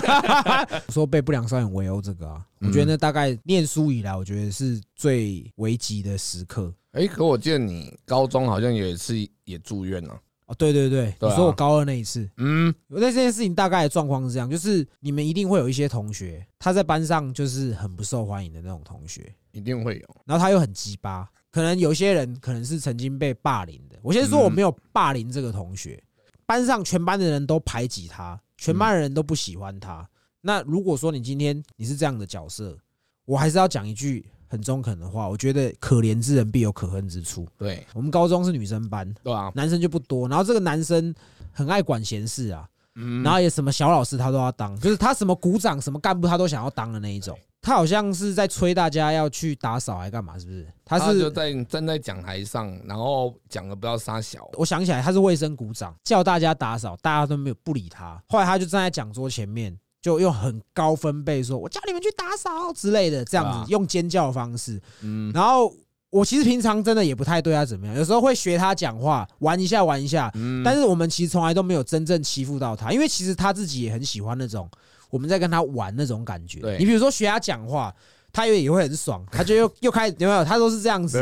说被不良少年围殴这个啊，我嗯觉得那大概念书以来，我觉得是最危急的时刻。哎，可我记得你高中好像有一次也住院了。哦，对对对，你说我高二那一次，嗯，我在这件事情大概的状况是这样，就是你们一定会有一些同学，他在班上就是很不受欢迎的那种同学，一定会有。然后他又很鸡巴，可能有些人可能是曾经被霸凌的。我先说我没有霸凌这个同学，班上全班的人都排挤他，全班的人都不喜欢他。那如果说你今天你是这样的角色，我还是要讲一句很中肯的话，我觉得可怜之人必有可恨之处。对我们高中是女生班，对啊，男生就不多，然后这个男生很爱管闲事啊，嗯，然后也什么小老师他都要当，就是他什么股长、什么干部他都想要当的那一种。他好像是在催大家要去打扫还干嘛，是不是？他他就是在站在讲台上，然后讲的不知道撒小。我想起来，他是卫生股长，叫大家打扫，大家都没有不理他。后来他就站在讲桌前面，就用很高分贝说：“我叫你们去打扫之类的，这样子用尖叫的方式。嗯，然后我其实平常真的也不太对他怎么样，有时候会学他讲话，玩一下玩一下。嗯但是我们其实从来都没有真正欺负到他，因为其实他自己也很喜欢那种我们在跟他玩那种感觉。你比如说学他讲话，他也也会很爽，他就又又开有没有？他都是这样子。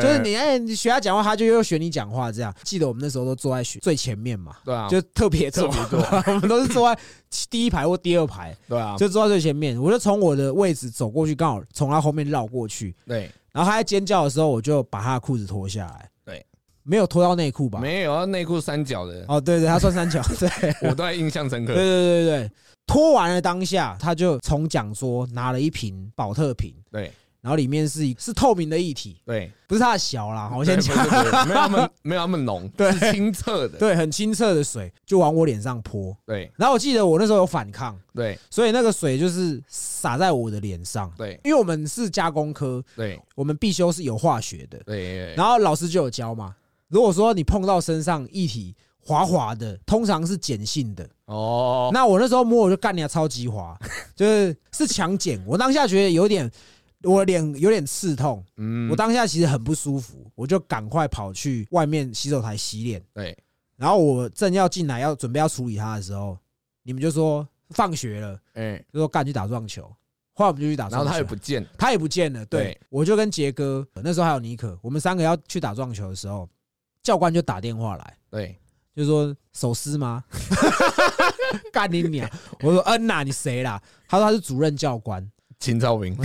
就是你哎，你学他讲话，他就又学你讲话，这样。记得我们那时候都坐在学最前面嘛，对啊，就特别坐，特别多 我们都是坐在第一排或第二排，对啊，就坐在最前面。我就从我的位置走过去，刚好从他后面绕过去，对，然后他在尖叫的时候，我就把他的裤子脱下来。对，没有脱到内裤吧？没有啊，内裤三角的，哦，对对，他穿三角，对，我都还印象深刻。对对对对对。脱完了当下，他就从讲桌拿了一瓶保特瓶，对。然后里面是一是透明的液体，对，不是它的小啦，我先对讲，没有那么 没有那么浓，对。是清澈的。对，很清澈的水就往我脸上泼。对。然后我记得我那时候有反抗，对。所以那个水就是洒在我的脸上。对。因为我们是加工科，对。我们必修是有化学的，对，然后老师就有教嘛。如果说你碰到身上液体滑滑的，通常是碱性的。哦，那我那时候摸我就干你啊，超级滑，就是是强碱。我当下觉得有点，我脸有点刺痛，嗯我当下其实很不舒服，我就赶快跑去外面洗手台洗脸。对然后我正要进来要准备要处理他的时候，你们就说放学了，哎，就说干去打撞球。后来我们就去打撞球，然后他也不见，他也不见了。对对，我就跟杰哥那时候还有尼可，我们三个要去打撞球的时候，教官就打电话来，对就说手撕吗？干你娘！我说嗯呐、你谁啦？他说他是主任教官。秦超明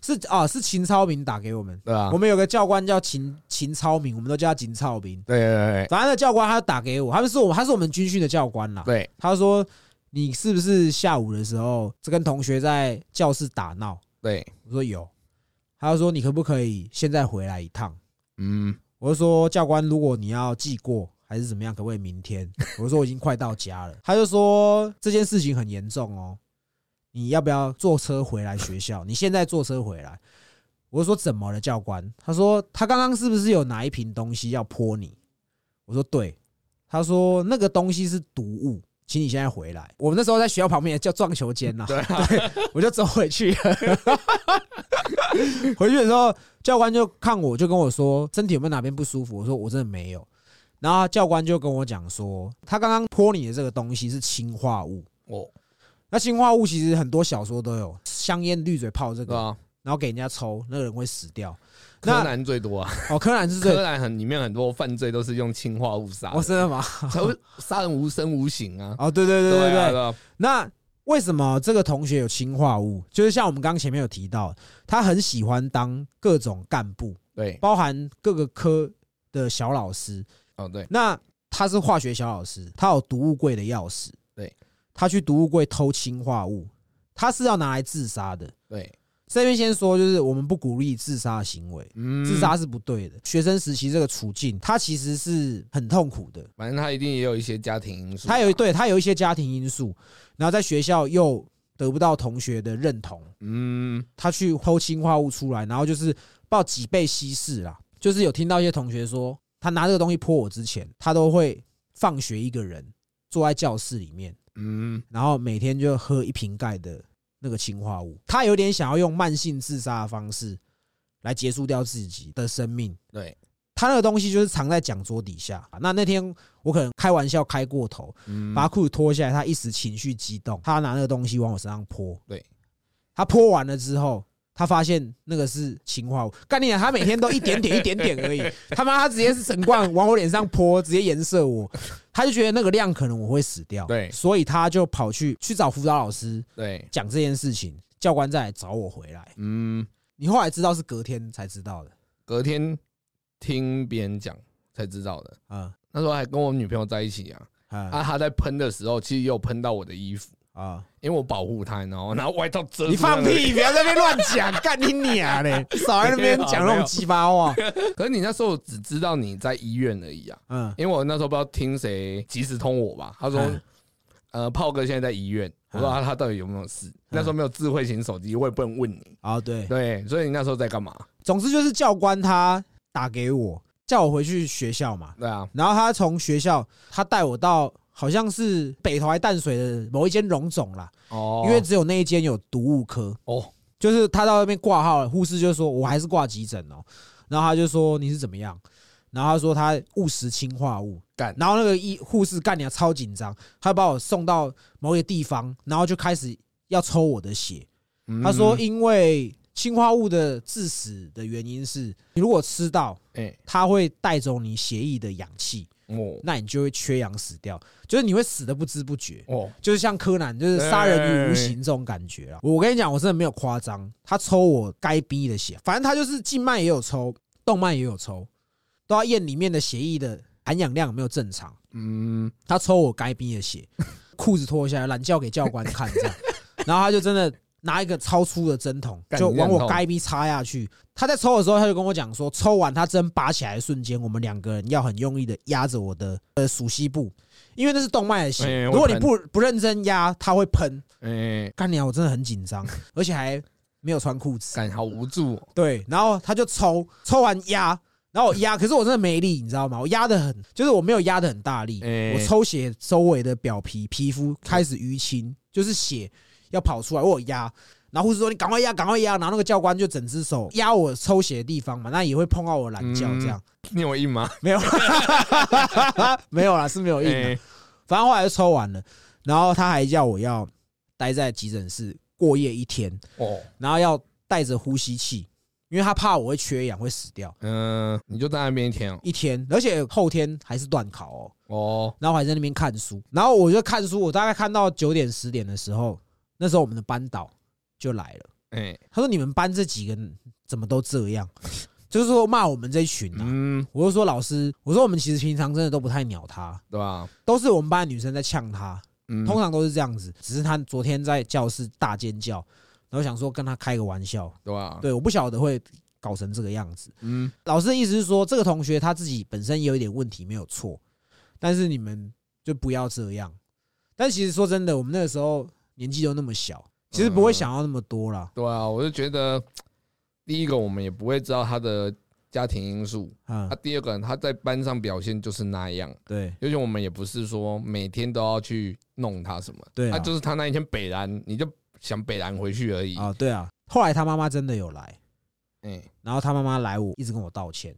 是啊，是秦超明打给我们。对啊我，们有个教官叫秦秦超明，我们都叫他秦超明。对对对反正那教官他打给我，他们是我他是我们军训的教官啦。对他说你是不是下午的时候这跟同学在教室打闹？对，我说有。他就说你可不可以现在回来一趟？嗯，我就说教官，如果你要记过还是怎么样，可不可以明天？我说我已经快到家了。他就说这件事情很严重哦，你要不要坐车回来学校？你现在坐车回来。我说怎么了，教官？他说他刚刚是不是有拿一瓶东西要泼你？我说对。他说那个东西是毒物，请你现在回来。我们那时候在学校旁边叫撞球间呐，对啊，我就走回去了。回去的时候，教官就看我，就跟我说身体有没有哪边不舒服。我说我真的没有。然后教官就跟我讲说，他刚刚泼你的这个东西是氰化物。哦，那氰化物其实很多小说都有，香烟、滤嘴泡这个，啊，然后给人家抽，那个人会死掉。柯南最多啊，哦，柯南是柯南很里面很多犯罪都是用氰化物杀哦，的，真的吗？才会杀人无声无形啊。哦，对对对对对。啊对啊，那为什么这个同学有氰化物？就是像我们刚刚前面有提到，他很喜欢当各种干部，对，包含各个科的小老师。哦对，那他是化学小老师，他有毒物柜的钥匙，对，他去毒物柜偷氰化物，他是要拿来自杀的。对，这边先说，就是我们不鼓励自杀的行为，嗯。自杀是不对的。学生时期这个处境，他其实是很痛苦的。反正他一定也有一些家庭因素。啊，他有对他有一些家庭因素，然后在学校又得不到同学的认同，嗯，他去偷氰化物出来，然后就是报几倍稀释啦。就是有听到一些同学说，他拿这个东西泼我之前，他都会放学一个人坐在教室里面，嗯，然后每天就喝一瓶盖的那个氰化物。他有点想要用慢性自杀的方式来结束掉自己的生命。对，他那个东西就是藏在讲桌底下。那那天我可能开玩笑开过头，嗯，把他裤子脱下来，他一时情绪激动，他拿那个东西往我身上泼。对，他泼完了之后，他发现那个是氰化物。干你娘！他每天都一点点一点点而已，他妈他直接是整罐往我脸上泼，直接颜色我，他就觉得那个量可能我会死掉，对。所以他就跑去去找辅导老师对，讲这件事情，教官再来找我回来。嗯，你后来知道是隔天才知道的，隔天听别人讲才知道的，啊。那时候还跟我女朋友在一起啊，啊。啊，她在喷的时候，其实也有喷到我的衣服，啊！因为我保护他，然后拿外套遮你放屁！不要在那边乱讲，干你娘嘞！少在那边讲那种鸡巴话。可是你那时候只知道你在医院而已啊，嗯因为我那时候不知道听谁及时通我吧，他说嗯，呃，炮哥现在在医院，我说嗯啊他到底有没有事？那时候没有智慧型手机，我也不能问你。啊，对，对，所以你那时候在干嘛？总之就是教官他打给我，叫我回去学校嘛。对啊，然后他从学校，他带我到好像是北投还淡水的某一间荣总啦，哦，因为只有那一间有毒物科。哦，就是他到那边挂号了，护士就说我还是挂急诊哦，然后他就说你是怎么样？然后他说他误食氰化物，干。然后那个医护士干娘超紧张，他把我送到某一个地方，然后就开始要抽我的血。嗯。他说，因为氰化物的致死的原因是，你如果吃到，哎，它会带走你血液的氧气，哦。那你就会缺氧死掉，就是你会死的不知不觉。哦，就是像柯南，就是杀人于无形这种感觉啊！我跟你讲，我真的没有夸张，他抽我该逼的血，反正他就是静脉也有抽，动脉也有抽，都要验里面的血液的含氧量有没有正常。嗯，他抽我该逼的血，裤子脱下来，懒觉给教官看这样，然后他就真的拿一个超粗的针筒，就往我该逼插下去。他在抽的时候，他就跟我讲说，抽完他针拔起来的瞬间，我们两个人要很用力的压着我的呃属膝部，因为那是动脉的血，哎如果你不不认真压，它会喷。哎，干娘，我真的很紧张，而且还没有穿裤子。感好无助哦，对，然后他就抽，抽完压，然后我压，可是我真的没力，你知道吗？我压的很，就是我没有压的很大力，哎我抽血周围的表皮皮肤开始淤青，就是血要跑出来，我有压。然后护士说：“你赶快压，赶快压。”然后那个教官就整只手压我抽血的地方嘛，那也会碰到我懒觉这样。你有印吗？没有，没有啦，是没有印的。哎，反正后来就抽完了，然后他还叫我要待在急诊室过夜一天，哦，然后要带着呼吸器，因为他怕我会缺氧会死掉。嗯，你就在那边一天哦，一天，而且后天还是断考哦，哦，然后我还在那边看书，然后我就看书，我大概看到九点十点的时候，那时候我们的班导就来了，哎，他说：“你们班这几个人怎么都这样？” 就是说骂我们这一群啊。嗯，我就说老师，我说我们其实平常真的都不太鸟他，对吧？都是我们班的女生在呛他，嗯，通常都是这样子。只是他昨天在教室大尖叫，然后想说跟他开个玩笑，对吧？对，我不晓得会搞成这个样子。嗯，老师的意思是说，这个同学他自己本身也有一点问题，没有错，但是你们就不要这样。但其实说真的，我们那个时候年纪都那么小，其实不会想要那么多啦。对啊，我就觉得 第一个我们也不会知道他的家庭因素，嗯啊，，第二个他在班上表现就是那样，对。而且我们也不是说每天都要去弄他什么，对啊，就是他那一天北兰，你就想北兰回去而已，啊，对啊。后来他妈妈真的有来，哎，然后他妈妈来我一直跟我道歉，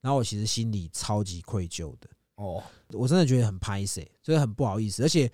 然后我其实心里超级愧疚的，哦，我真的觉得很拍谁，就是很不好意思，而且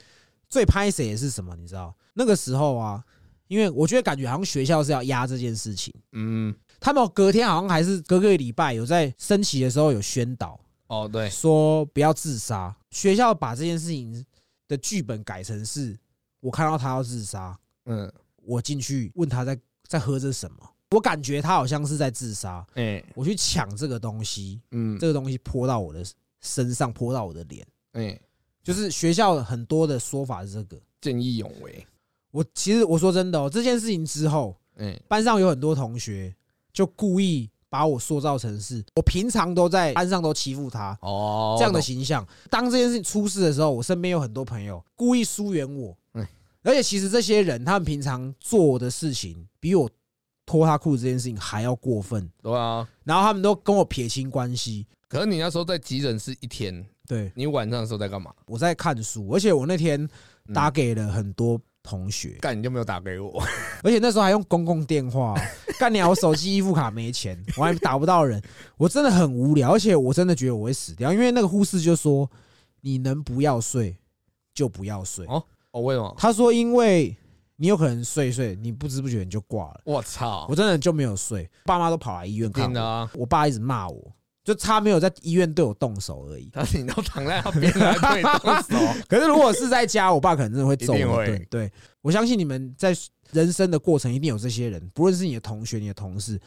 最拍谁的是什么，你知道？那个时候啊，因为我觉得感觉好像学校是要压这件事情。嗯，他们隔天好像还是隔个礼拜有在升旗的时候有宣导，哦，对，说不要自杀。学校把这件事情的剧本改成是我看到他要自杀，嗯，我进去问他在在喝着什么，我感觉他好像是在自杀，哎，我去抢这个东西，嗯，这个东西泼到我的身上，泼到我的脸，哎，就是学校很多的说法是这个。见义勇为，我其实我说真的哦，这件事情之后，嗯，班上有很多同学就故意把我塑造成是我平常都在班上都欺负他哦，这样的形象。当这件事情出事的时候，我身边有很多朋友故意疏远我嗯，而且其实这些人他们平常做的事情比我脱他裤子这件事情还要过分，对啊。然后他们都跟我撇清关系。可是你那时候在急诊室一天，对，你晚上的时候在干嘛？我在看书，而且我那天嗯打给了很多同学，干你就没有打给我，而且那时候还用公共电话，干你啊！我手机依付卡没钱，我还打不到人，我真的很无聊，而且我真的觉得我会死掉，因为那个护士就说你能不要睡就不要睡。哦哦，为什么？他说因为你有可能睡一睡，你不知不觉你就挂了。我操我！真的就没有睡，爸妈都跑来医院看我爸一直骂我，就差没有在医院对我动手而已。他你都躺在那边对你动手，可是如果是在家，我爸可能真的会揍我一定会一顿。对我相信你们在人生的过程一定有这些人，不论是你的同学、你的同事，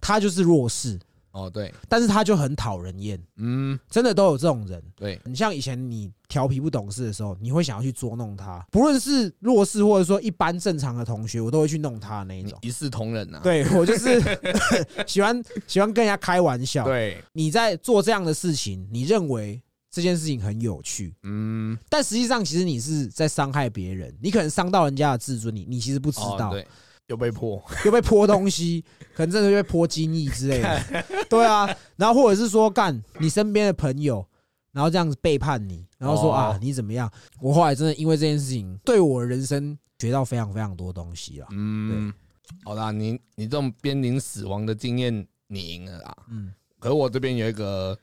他就是弱势，哦，对，但是他就很讨人厌，嗯，真的都有这种人。对，你像以前你调皮不懂事的时候，你会想要去捉弄他，不论是弱势或者说一般正常的同学，我都会去弄他那一种。一视同仁啊，对我就是 喜欢喜欢跟人家开玩笑。对，你在做这样的事情，你认为这件事情很有趣，嗯，但实际上其实你是在伤害别人，你可能伤到人家的自尊，你你其实不知道，又被泼，又被泼东西，可能真的就被泼精液之类的，对啊，然后或者是说干你身边的朋友，然后这样子背叛你，然后说哦啊你怎么样？我后来真的因为这件事情，对我人生学到非常非常多东西啊，嗯，好啦，你你这种濒临死亡的经验，你赢了啦。嗯，可是我这边有一个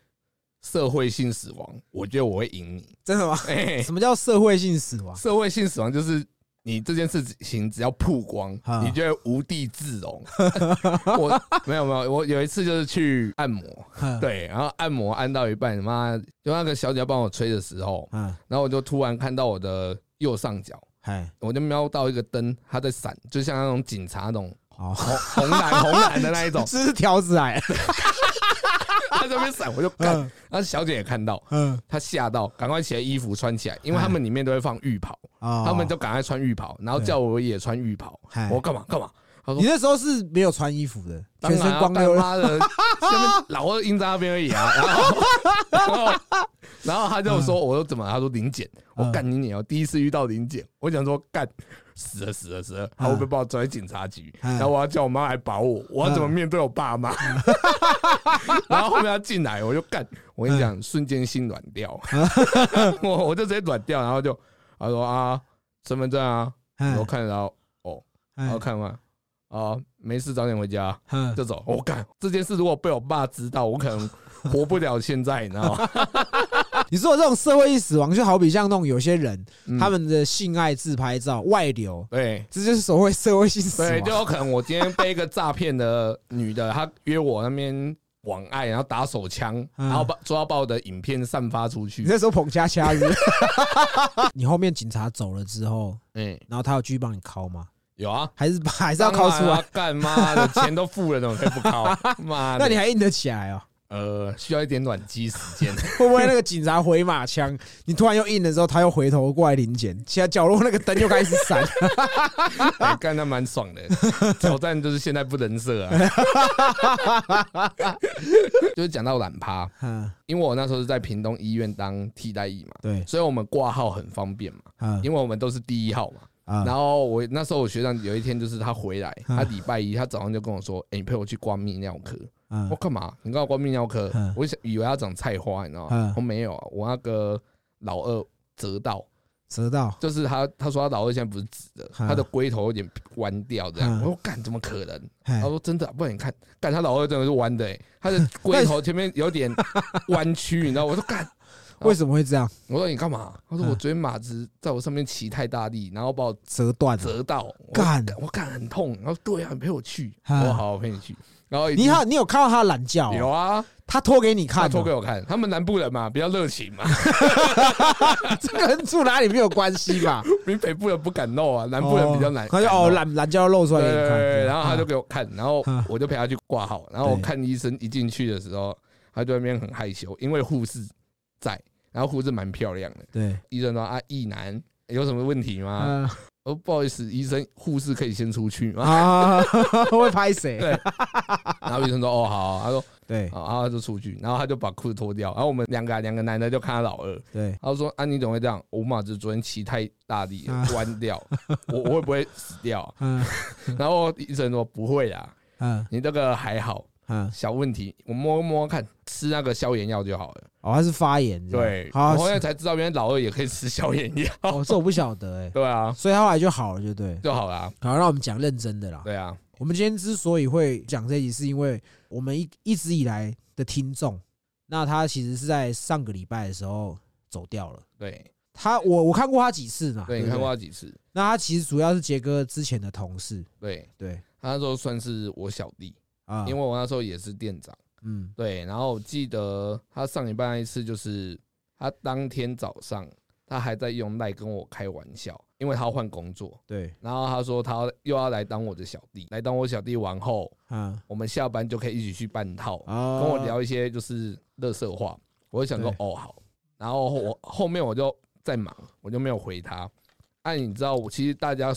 社会性死亡，我觉得我会赢你。真的吗？哎，什么叫社会性死亡？社会性死亡就是你这件事情只要曝光啊，你就会无地自容。我没有没有，我有一次就是去按摩，哼，对，然后按摩按到一半，妈就那个小姐要帮我吹的时候，嗯，然后我就突然看到我的右上角，嗨，我就瞄到一个灯，它在闪，就像那种警察那种哦，红红蓝红蓝的那一种，这是条子来，它这边闪，我就干。那小姐也看到，嗯，她吓到，赶快起来衣服穿起来，因为他们里面都会放浴袍，哦他们就赶快穿浴袍，然后叫我也穿浴袍。嗨我干嘛干嘛？他说你那时候是没有穿衣服的，全身光溜溜，干妈的，下面老二印在那边而已啊。然后，然后，然后他就说：“我说怎么？”他说：“零检。”我嗯干你娘！第一次遇到零检，我想说干死了死了死了，他会不会把我抓去警察局？嗯然后我要叫我妈来保我，我要怎么面对我爸妈？然后后面他进来，我就干。我跟你讲，瞬间心软掉，我我就直接软掉，然后就他说啊，身份证啊，嗯我看得到哦，然后看完啊，没事，早点回家。嗯就走。我干这件事，如果被我爸知道，我可能活不了现在，你知道吗？你说的这种社会性死亡，就好比像那种有些人嗯他们的性爱自拍照外流，对这就是所谓社会性死对，就亡。有可能我今天被一个诈骗的女的，她约我那边网爱，然后打手枪，嗯然后把说要把我的影片散发出去你。那时候捧恰恰日，你后面警察走了之后，哎，然后他有继续帮你敲吗？有啊，还是 还是要敲出来？干妈的钱都付了，怎么可以不敲？妈的，那你还硬得起来哦？呃需要一点暖机时间。会不会那个警察回马枪，你突然又硬的时候，他又回头过来临检，现在角落那个灯又开始闪，哎，干那蛮爽的，挑战就是现在不能射啊。就是讲到懒趴，嗯，因为我那时候是在屏东医院当替代役嘛，对，所以我们挂号很方便嘛，嗯因为我们都是第一号嘛。啊然后我那时候我学长有一天就是他回来，嗯他礼拜一他早上就跟我说：“哎，你陪我去挂泌尿科。”嗯我干嘛？你告诉我挂泌尿科嗯？我想以为他长菜花，你知道嗯吗？我没有啊，我那个老二折到，折到，就是他他说他老二现在不是直的，嗯他的龟头有点弯掉这样。嗯我说干怎么可能？哎他说真的啊，不然你看，干他老二真的是弯的，哎，他的 龟头前面有点弯曲，你知道？我说干，为什么会这样？我说你干嘛？他说嗯我昨天马子在我上面骑太大力，然后把我折断。折到，我干我干很痛。然后对啊，你陪我去，我好，我陪你去。然后你好，你有看到他的懒觉哦？有啊，他拖给你看哦，拖给我看，他们南部人嘛比较热情嘛，这个跟住哪里没有关系吧？比 北部人不敢露啊，南部人比较难。他就哦，懒懒觉露出来给你看。对，然后他就啊给我看，然后嗯我就陪他去挂号，然后我看医生一进去的时候，他就在那边很害羞，因为护士在，然后护士蛮漂亮的，对，医生说啊，一男有什么问题吗？嗯我说不好意思，医生护士可以先出去吗？啊，会拍谁？对。然后医生说哦好，他说对。好，然后他就出去，然后他就把裤子脱掉，然后我们两个两个男的就看他老二，对，他就说啊你怎么会这样？我马子昨天骑太大力了啊，弯掉，我我会不会死掉？嗯。然后医生说不会啦，嗯。你这个还好，嗯，小问题，我摸摸看，吃那个消炎药就好了。哦，他是发炎，对，好我，后来才知道，原来老二也可以吃消炎药。哦，这我不晓得哎，对啊，所以他后来就好了，就对。就好啦。好，让我们讲认真的啦。对啊，我们今天之所以会讲这一集，是因为我们一一直以来的听众，那他其实是在上个礼拜的时候走掉了。对他我我看过他几次嘛，对，你看过他几次？那他其实主要是杰哥之前的同事，对对他那时候算是我小弟，啊，因为我那时候也是店长。嗯对，然后我记得他上礼拜那一次，就是他当天早上，他还在用赖跟我开玩笑，因为他要换工作，对然后他说他又要来当我的小弟，来当我小弟完后，嗯我们下班就可以一起去办套，啊，跟我聊一些就是乐色话，我就想说哦好，然后我后面我就在忙，我就没有回他。哎、你知道我其实大家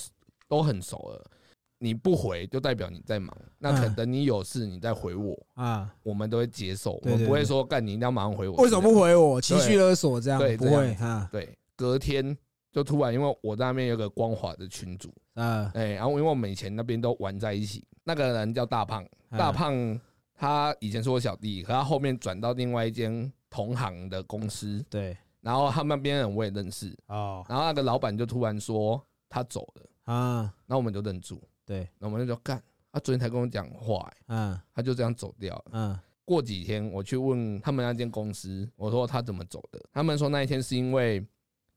都很熟了，你不回就代表你在忙，那可能等你有事你再回我，啊，我们都会接受，我们不会说干你一定要马上回我。为什么不？回我？情绪勒索这样不对不会啊对，隔天就突然因为我在那边有个光华的群主，啊哎、然后因为我们以前那边都玩在一起，那个人叫大胖，啊大胖他以前是我小弟，可他后面转到另外一间同行的公司，对然后他们那边人我也认识，哦然后那个老板就突然说他走了，啊然后我们就愣住，对。那我们就说干，他昨天才跟我讲话、欸嗯。他就这样走掉了。嗯。过几天我去问他们那间公司，我说他怎么走的，他们说那一天是因为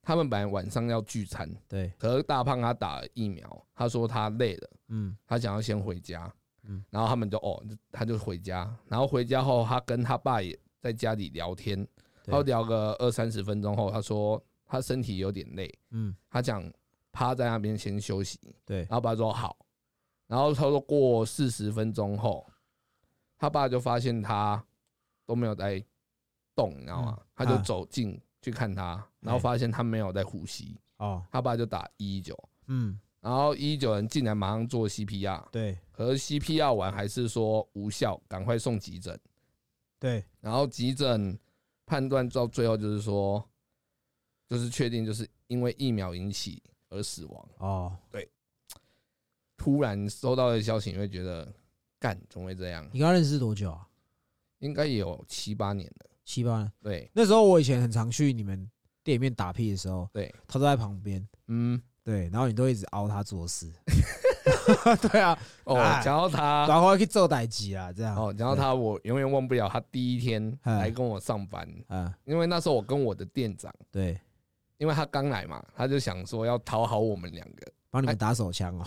他们本来晚上要聚餐，对。可是大胖他打了疫苗，他说他累了。嗯。他想要先回家，嗯。然后他们就哦，他就回家，然后回家后，他跟他爸也在家里聊天，对。然后聊个二三十分钟后，他说他身体有点累，嗯。他想趴在那边先休息，对。然后爸说好，然后他说过四十分钟后，他爸就发现他都没有在动，你知道吗？嗯？他就啊走近去看他，然后哎发现他没有在呼吸，哦。他爸就打一一九，嗯。然后一一九人进来马上做 CPR。对。可是 CPR 完还是说无效，赶快送急诊。对。然后急诊判断到最后就是说，就是确定就是因为疫苗引起而死亡。哦，突然收到的消息，你会觉得干怎么会这样？你跟他认识多久啊？应该也有七八年了。七八年。对。那时候我以前很常去你们店里面打屁的时候，对，他都在旁边，嗯，对，然后你都一直熬他做事，对啊，哦，哎讲到他，然后去做代机啊，这样。哦，讲到他，我永远忘不了他第一天哎来跟我上班，啊，因为那时候我跟我的店长，对，因为他刚来嘛，他就想说要讨好我们两个，帮你们打手枪哦。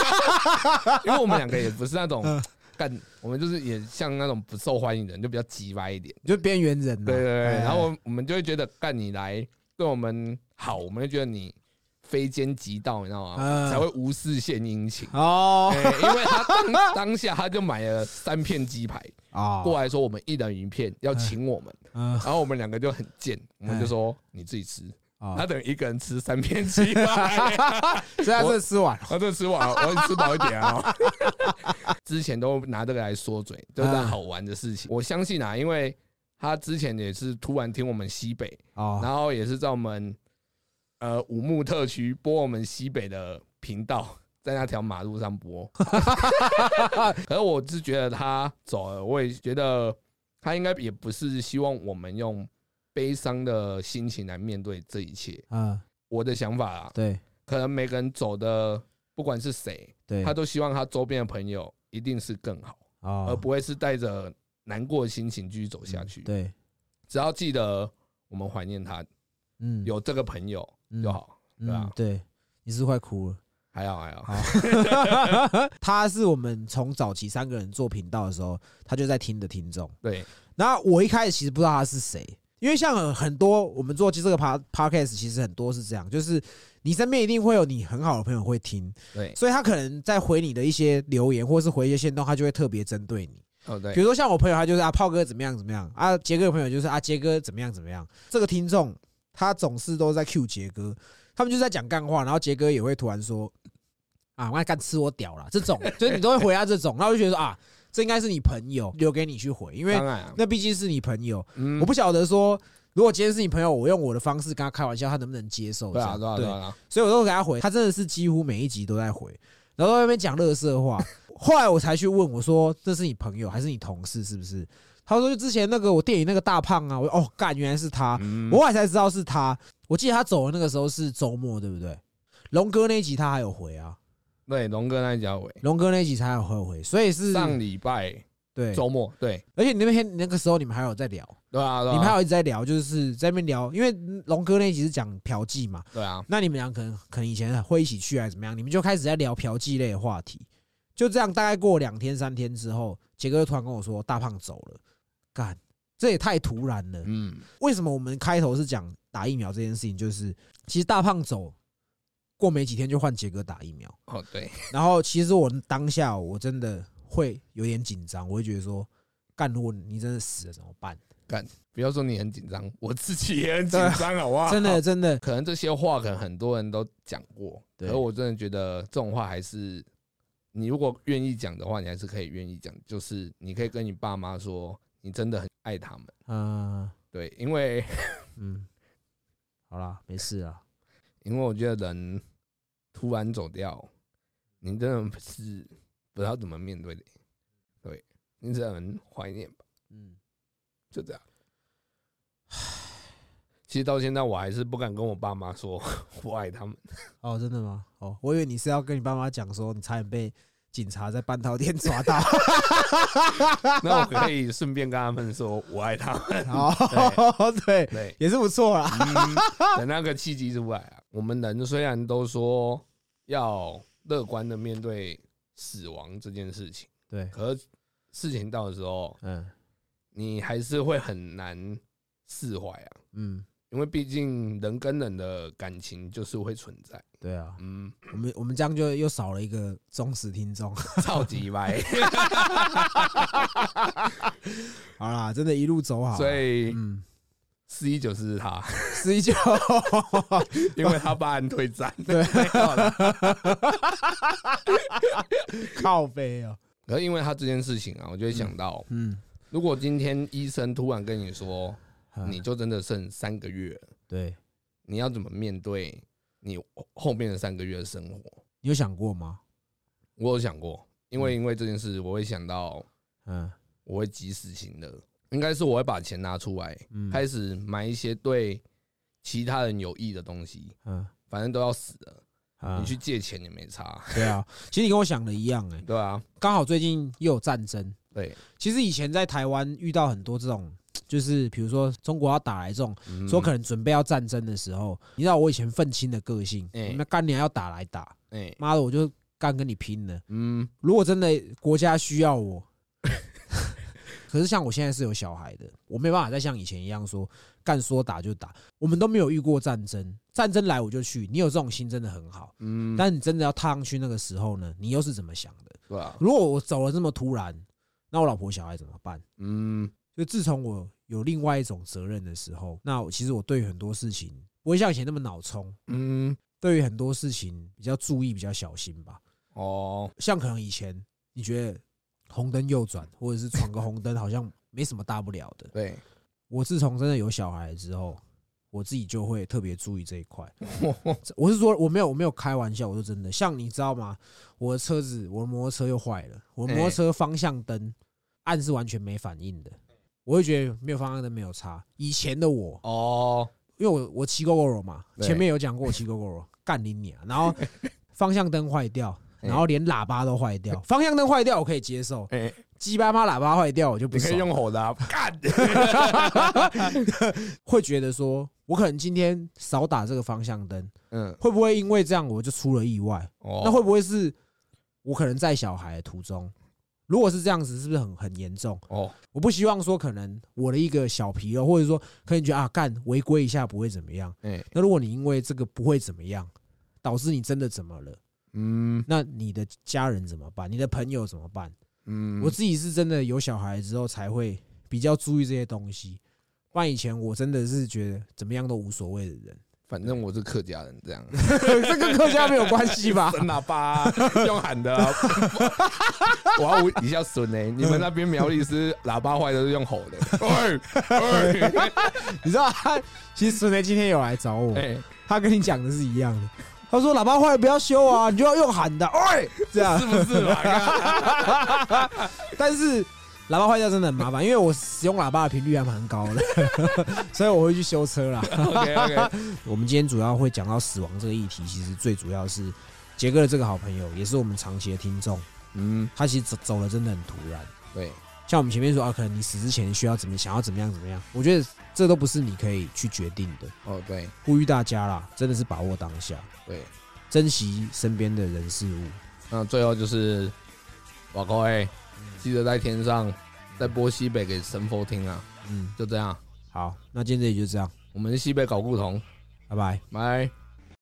因为我们两个也不是那种嗯。干，我们就是也像那种不受欢迎的人，就比较急歪一点。就边缘人呐。对对对，哎然后我们就会觉得干你来对我们好，我们就觉得你非奸即盗，你知道吗？嗯。才会无事献殷勤。哦。哎因为他当当下他就买了三片鸡排哦，过来说我们一人一片要请我们，嗯。然后我们两个就很贱，我们就说你自己吃，哦他，等于一个人吃三片鸡排。所以他这吃完他，这吃完了，我 要吃饱一点啊。之前都拿这个来说嘴，就是嗯好玩的事情。我相信啊，因为他之前也是突然听我们西北，哦，然后也是在我们呃五木特区播我们西北的频道，在那条马路上播。可是我是觉得他走了，我也觉得他应该也不是希望我们用悲伤的心情来面对这一切。嗯，我的想法啊，对。可能每个人走的，不管是谁，对，他都希望他周边的朋友一定是更好，而哦不会是带着难过的心情继续走下去。对，只要记得我们怀念他，嗯，有这个朋友就好，对吧？嗯，对，你是快哭了。还好还好。他是我们从早期三个人做频道的时候，他就在听的听众。对，然后我一开始其实不知道他是谁，因为像很多我们做这个 pod podcast，其实很多是这样，就是你身边一定会有你很好的朋友会听，对，所以他可能在回你的一些留言或是回一些线动，他就会特别针对你。哦对比，如说像我朋友，他就是啊炮哥怎么样怎么样啊，杰哥的朋友就是啊杰哥怎么样怎么样。这个听众他总是都在 Q 杰哥，他们就在讲干话，然后杰哥也会突然说啊，我干吃我屌了，这种就是你都会回他这种，然后就觉得说啊，这应该是你朋友留给你去回，因为那毕竟是你朋友，嗯我不晓得说。如果今天是你朋友，我用我的方式跟他开玩笑，他能不能接受？对啊对对啊对啊，所以我都给他回，他真的是几乎每一集都在回，然后在那边讲乐色话。后来我才去问我说：“这是你朋友还是你同事？是不是？”他说：“就之前那个我电影那个大胖啊。”我说：“哦，干，原来是他。”嗯我后来才知道是他。我记得他走的那个时候是周末，对不对？龙哥那一集他还有回啊，对龙哥那一家尾龙哥那一集才有回回，所以是上礼拜对。周末对而且你那天那个时候你们还有在聊，对啊，对啊你们还有一直在聊，就是在那边聊，因为龙哥那一集是讲嫖妓嘛，对啊，那你们俩可能可能以前会一起去还是怎么样？你们就开始在聊嫖妓类的话题。就这样，大概过两天三天之后，杰哥就突然跟我说大胖走了，干，这也太突然了。嗯，为什么我们开头是讲打疫苗这件事情？就是其实大胖走过没几天就换杰哥打疫苗，哦对，然后其实我当下我真的会有点紧张，我会觉得说，干，如果你真的死了怎么办？干不要说你很紧张，我自己也很紧张，好不好？真的真的，可能这些话可能很多人都讲过，对。而我真的觉得这种话还是你如果愿意讲的话，你还是可以愿意讲，就是你可以跟你爸妈说，你真的很爱他们，嗯对，因为嗯，好啦，没事啦。因为我觉得人突然走掉，你真的是不知道怎么面对的，对你只能怀念吧，嗯，就这样。其实到现在我还是不敢跟我爸妈说 我爱他们。哦，真的吗？哦，我以为你是要跟你爸妈讲说，你差点被警察在半套店抓到。那我可以顺便跟他们说我爱他们。哦，对，对，也是不错啦。嗯，等那个契机出来啊，我们人虽然都说要乐观的面对死亡这件事情，对，可是事情到的时候，嗯你还是会很难释怀啊，嗯，因为毕竟人跟人的感情就是会存在。对啊，嗯，我们我们这样就又少了一个忠实听众。超级歪，好啦，真的一路走好。所以嗯，四一九是他，四一九，因为他爸按退战。对靠背哦。可是因为他这件事情啊，我就会想到，嗯，如果今天医生突然跟你说，嗯你就真的剩三个月了，对。你要怎么面对你后面的三个月的生活？你有想过吗？我有想过，因为因为这件事，我会想到嗯。我会及时行乐，应该是我会把钱拿出来，嗯，开始买一些对其他人有益的东西，嗯。反正都要死了，啊。你去借钱也没差，对啊，其实你跟我想的一样哎，对啊，刚好最近又有战争。对，其实以前在台湾遇到很多这种，就是比如说中国要打来这种，嗯说可能准备要战争的时候，你知道我以前愤青的个性，哎那干娘要打来打，哎，妈的我就干跟你拼了。嗯，如果真的国家需要我，可是像我现在是有小孩的，我没办法再像以前一样说干说打就打。我们都没有遇过战争，战争来我就去。你有这种心真的很好，嗯，但你真的要踏上去那个时候呢，你又是怎么想的？对啊，如果我走了这么突然，那我老婆小孩怎么办？嗯，就自从我有另外一种责任的时候，那我其实我对于很多事情不会像以前那么脑冲，嗯，对于很多事情比较注意、比较小心吧。哦，像可能以前你觉得红灯右转或者是闯个红灯好像没什么大不了的，对，我自从真的有小孩之后，我自己就会特别注意这一块。我是说我没有我没有开玩笑，我说真的，像你知道吗？我的车子我的摩托车又坏了，我的摩托车方向灯暗是完全没反应的，我会觉得没有方向灯没有差。以前的我，哦，因为我我骑 GoGo 嘛，前面有讲过我骑 GoGo 干你啊，然后 方向灯坏掉。哎然后连喇叭都坏掉，方向灯坏掉我可以接受，哎，鸡巴妈喇叭坏掉我就不你可以，用吼的啊，干，会觉得说我可能今天少打这个方向灯，嗯，会不会因为这样我就出了意外？哦，那会不会是我可能在小孩的途中？如果是这样子，是不是很很严重？哦，我不希望说可能我的一个小纰漏，或者说可能觉得啊干违规一下不会怎么样。哎，那如果你因为这个不会怎么样，导致你真的怎么了，嗯那你的家人怎么办？你的朋友怎么办？嗯，我自己是真的有小孩之后才会比较注意这些东西，不然以前我真的是觉得怎么样都无所谓的人。反正我是客家人，这样，这跟客家没有关系吧？省喇叭啊用喊的啊，我要问一下孙呢，你们那边苗栗是喇叭坏都是用吼的？喂 喂，你知道他其实孙呢今天有来找我，哎，他跟你讲的是一样的。他说喇叭坏了不要修啊，你就要用喊的，喂，这样是。不是嘛？但是喇叭坏掉真的很麻烦，因为我使用喇叭的频率还蛮高的，所以我会去修车啦。OK OK，我们今天主要会讲到死亡这个议题，其实最主要是杰哥的这个好朋友，也是我们长期的听众，嗯，他其实走走的真的很突然。对，像我们前面说啊，可能你死之前需要怎么想要怎么样怎么样，我觉得这都不是你可以去决定的。哦对呼吁大家啦，真的是把握当下，对，珍惜身边的人事物。那最后就是瓦高哎，记得在天上在播西北给神佛听啊，嗯，就这样，好，那今天这里就这样，我们是西北搞不同，拜拜。拜。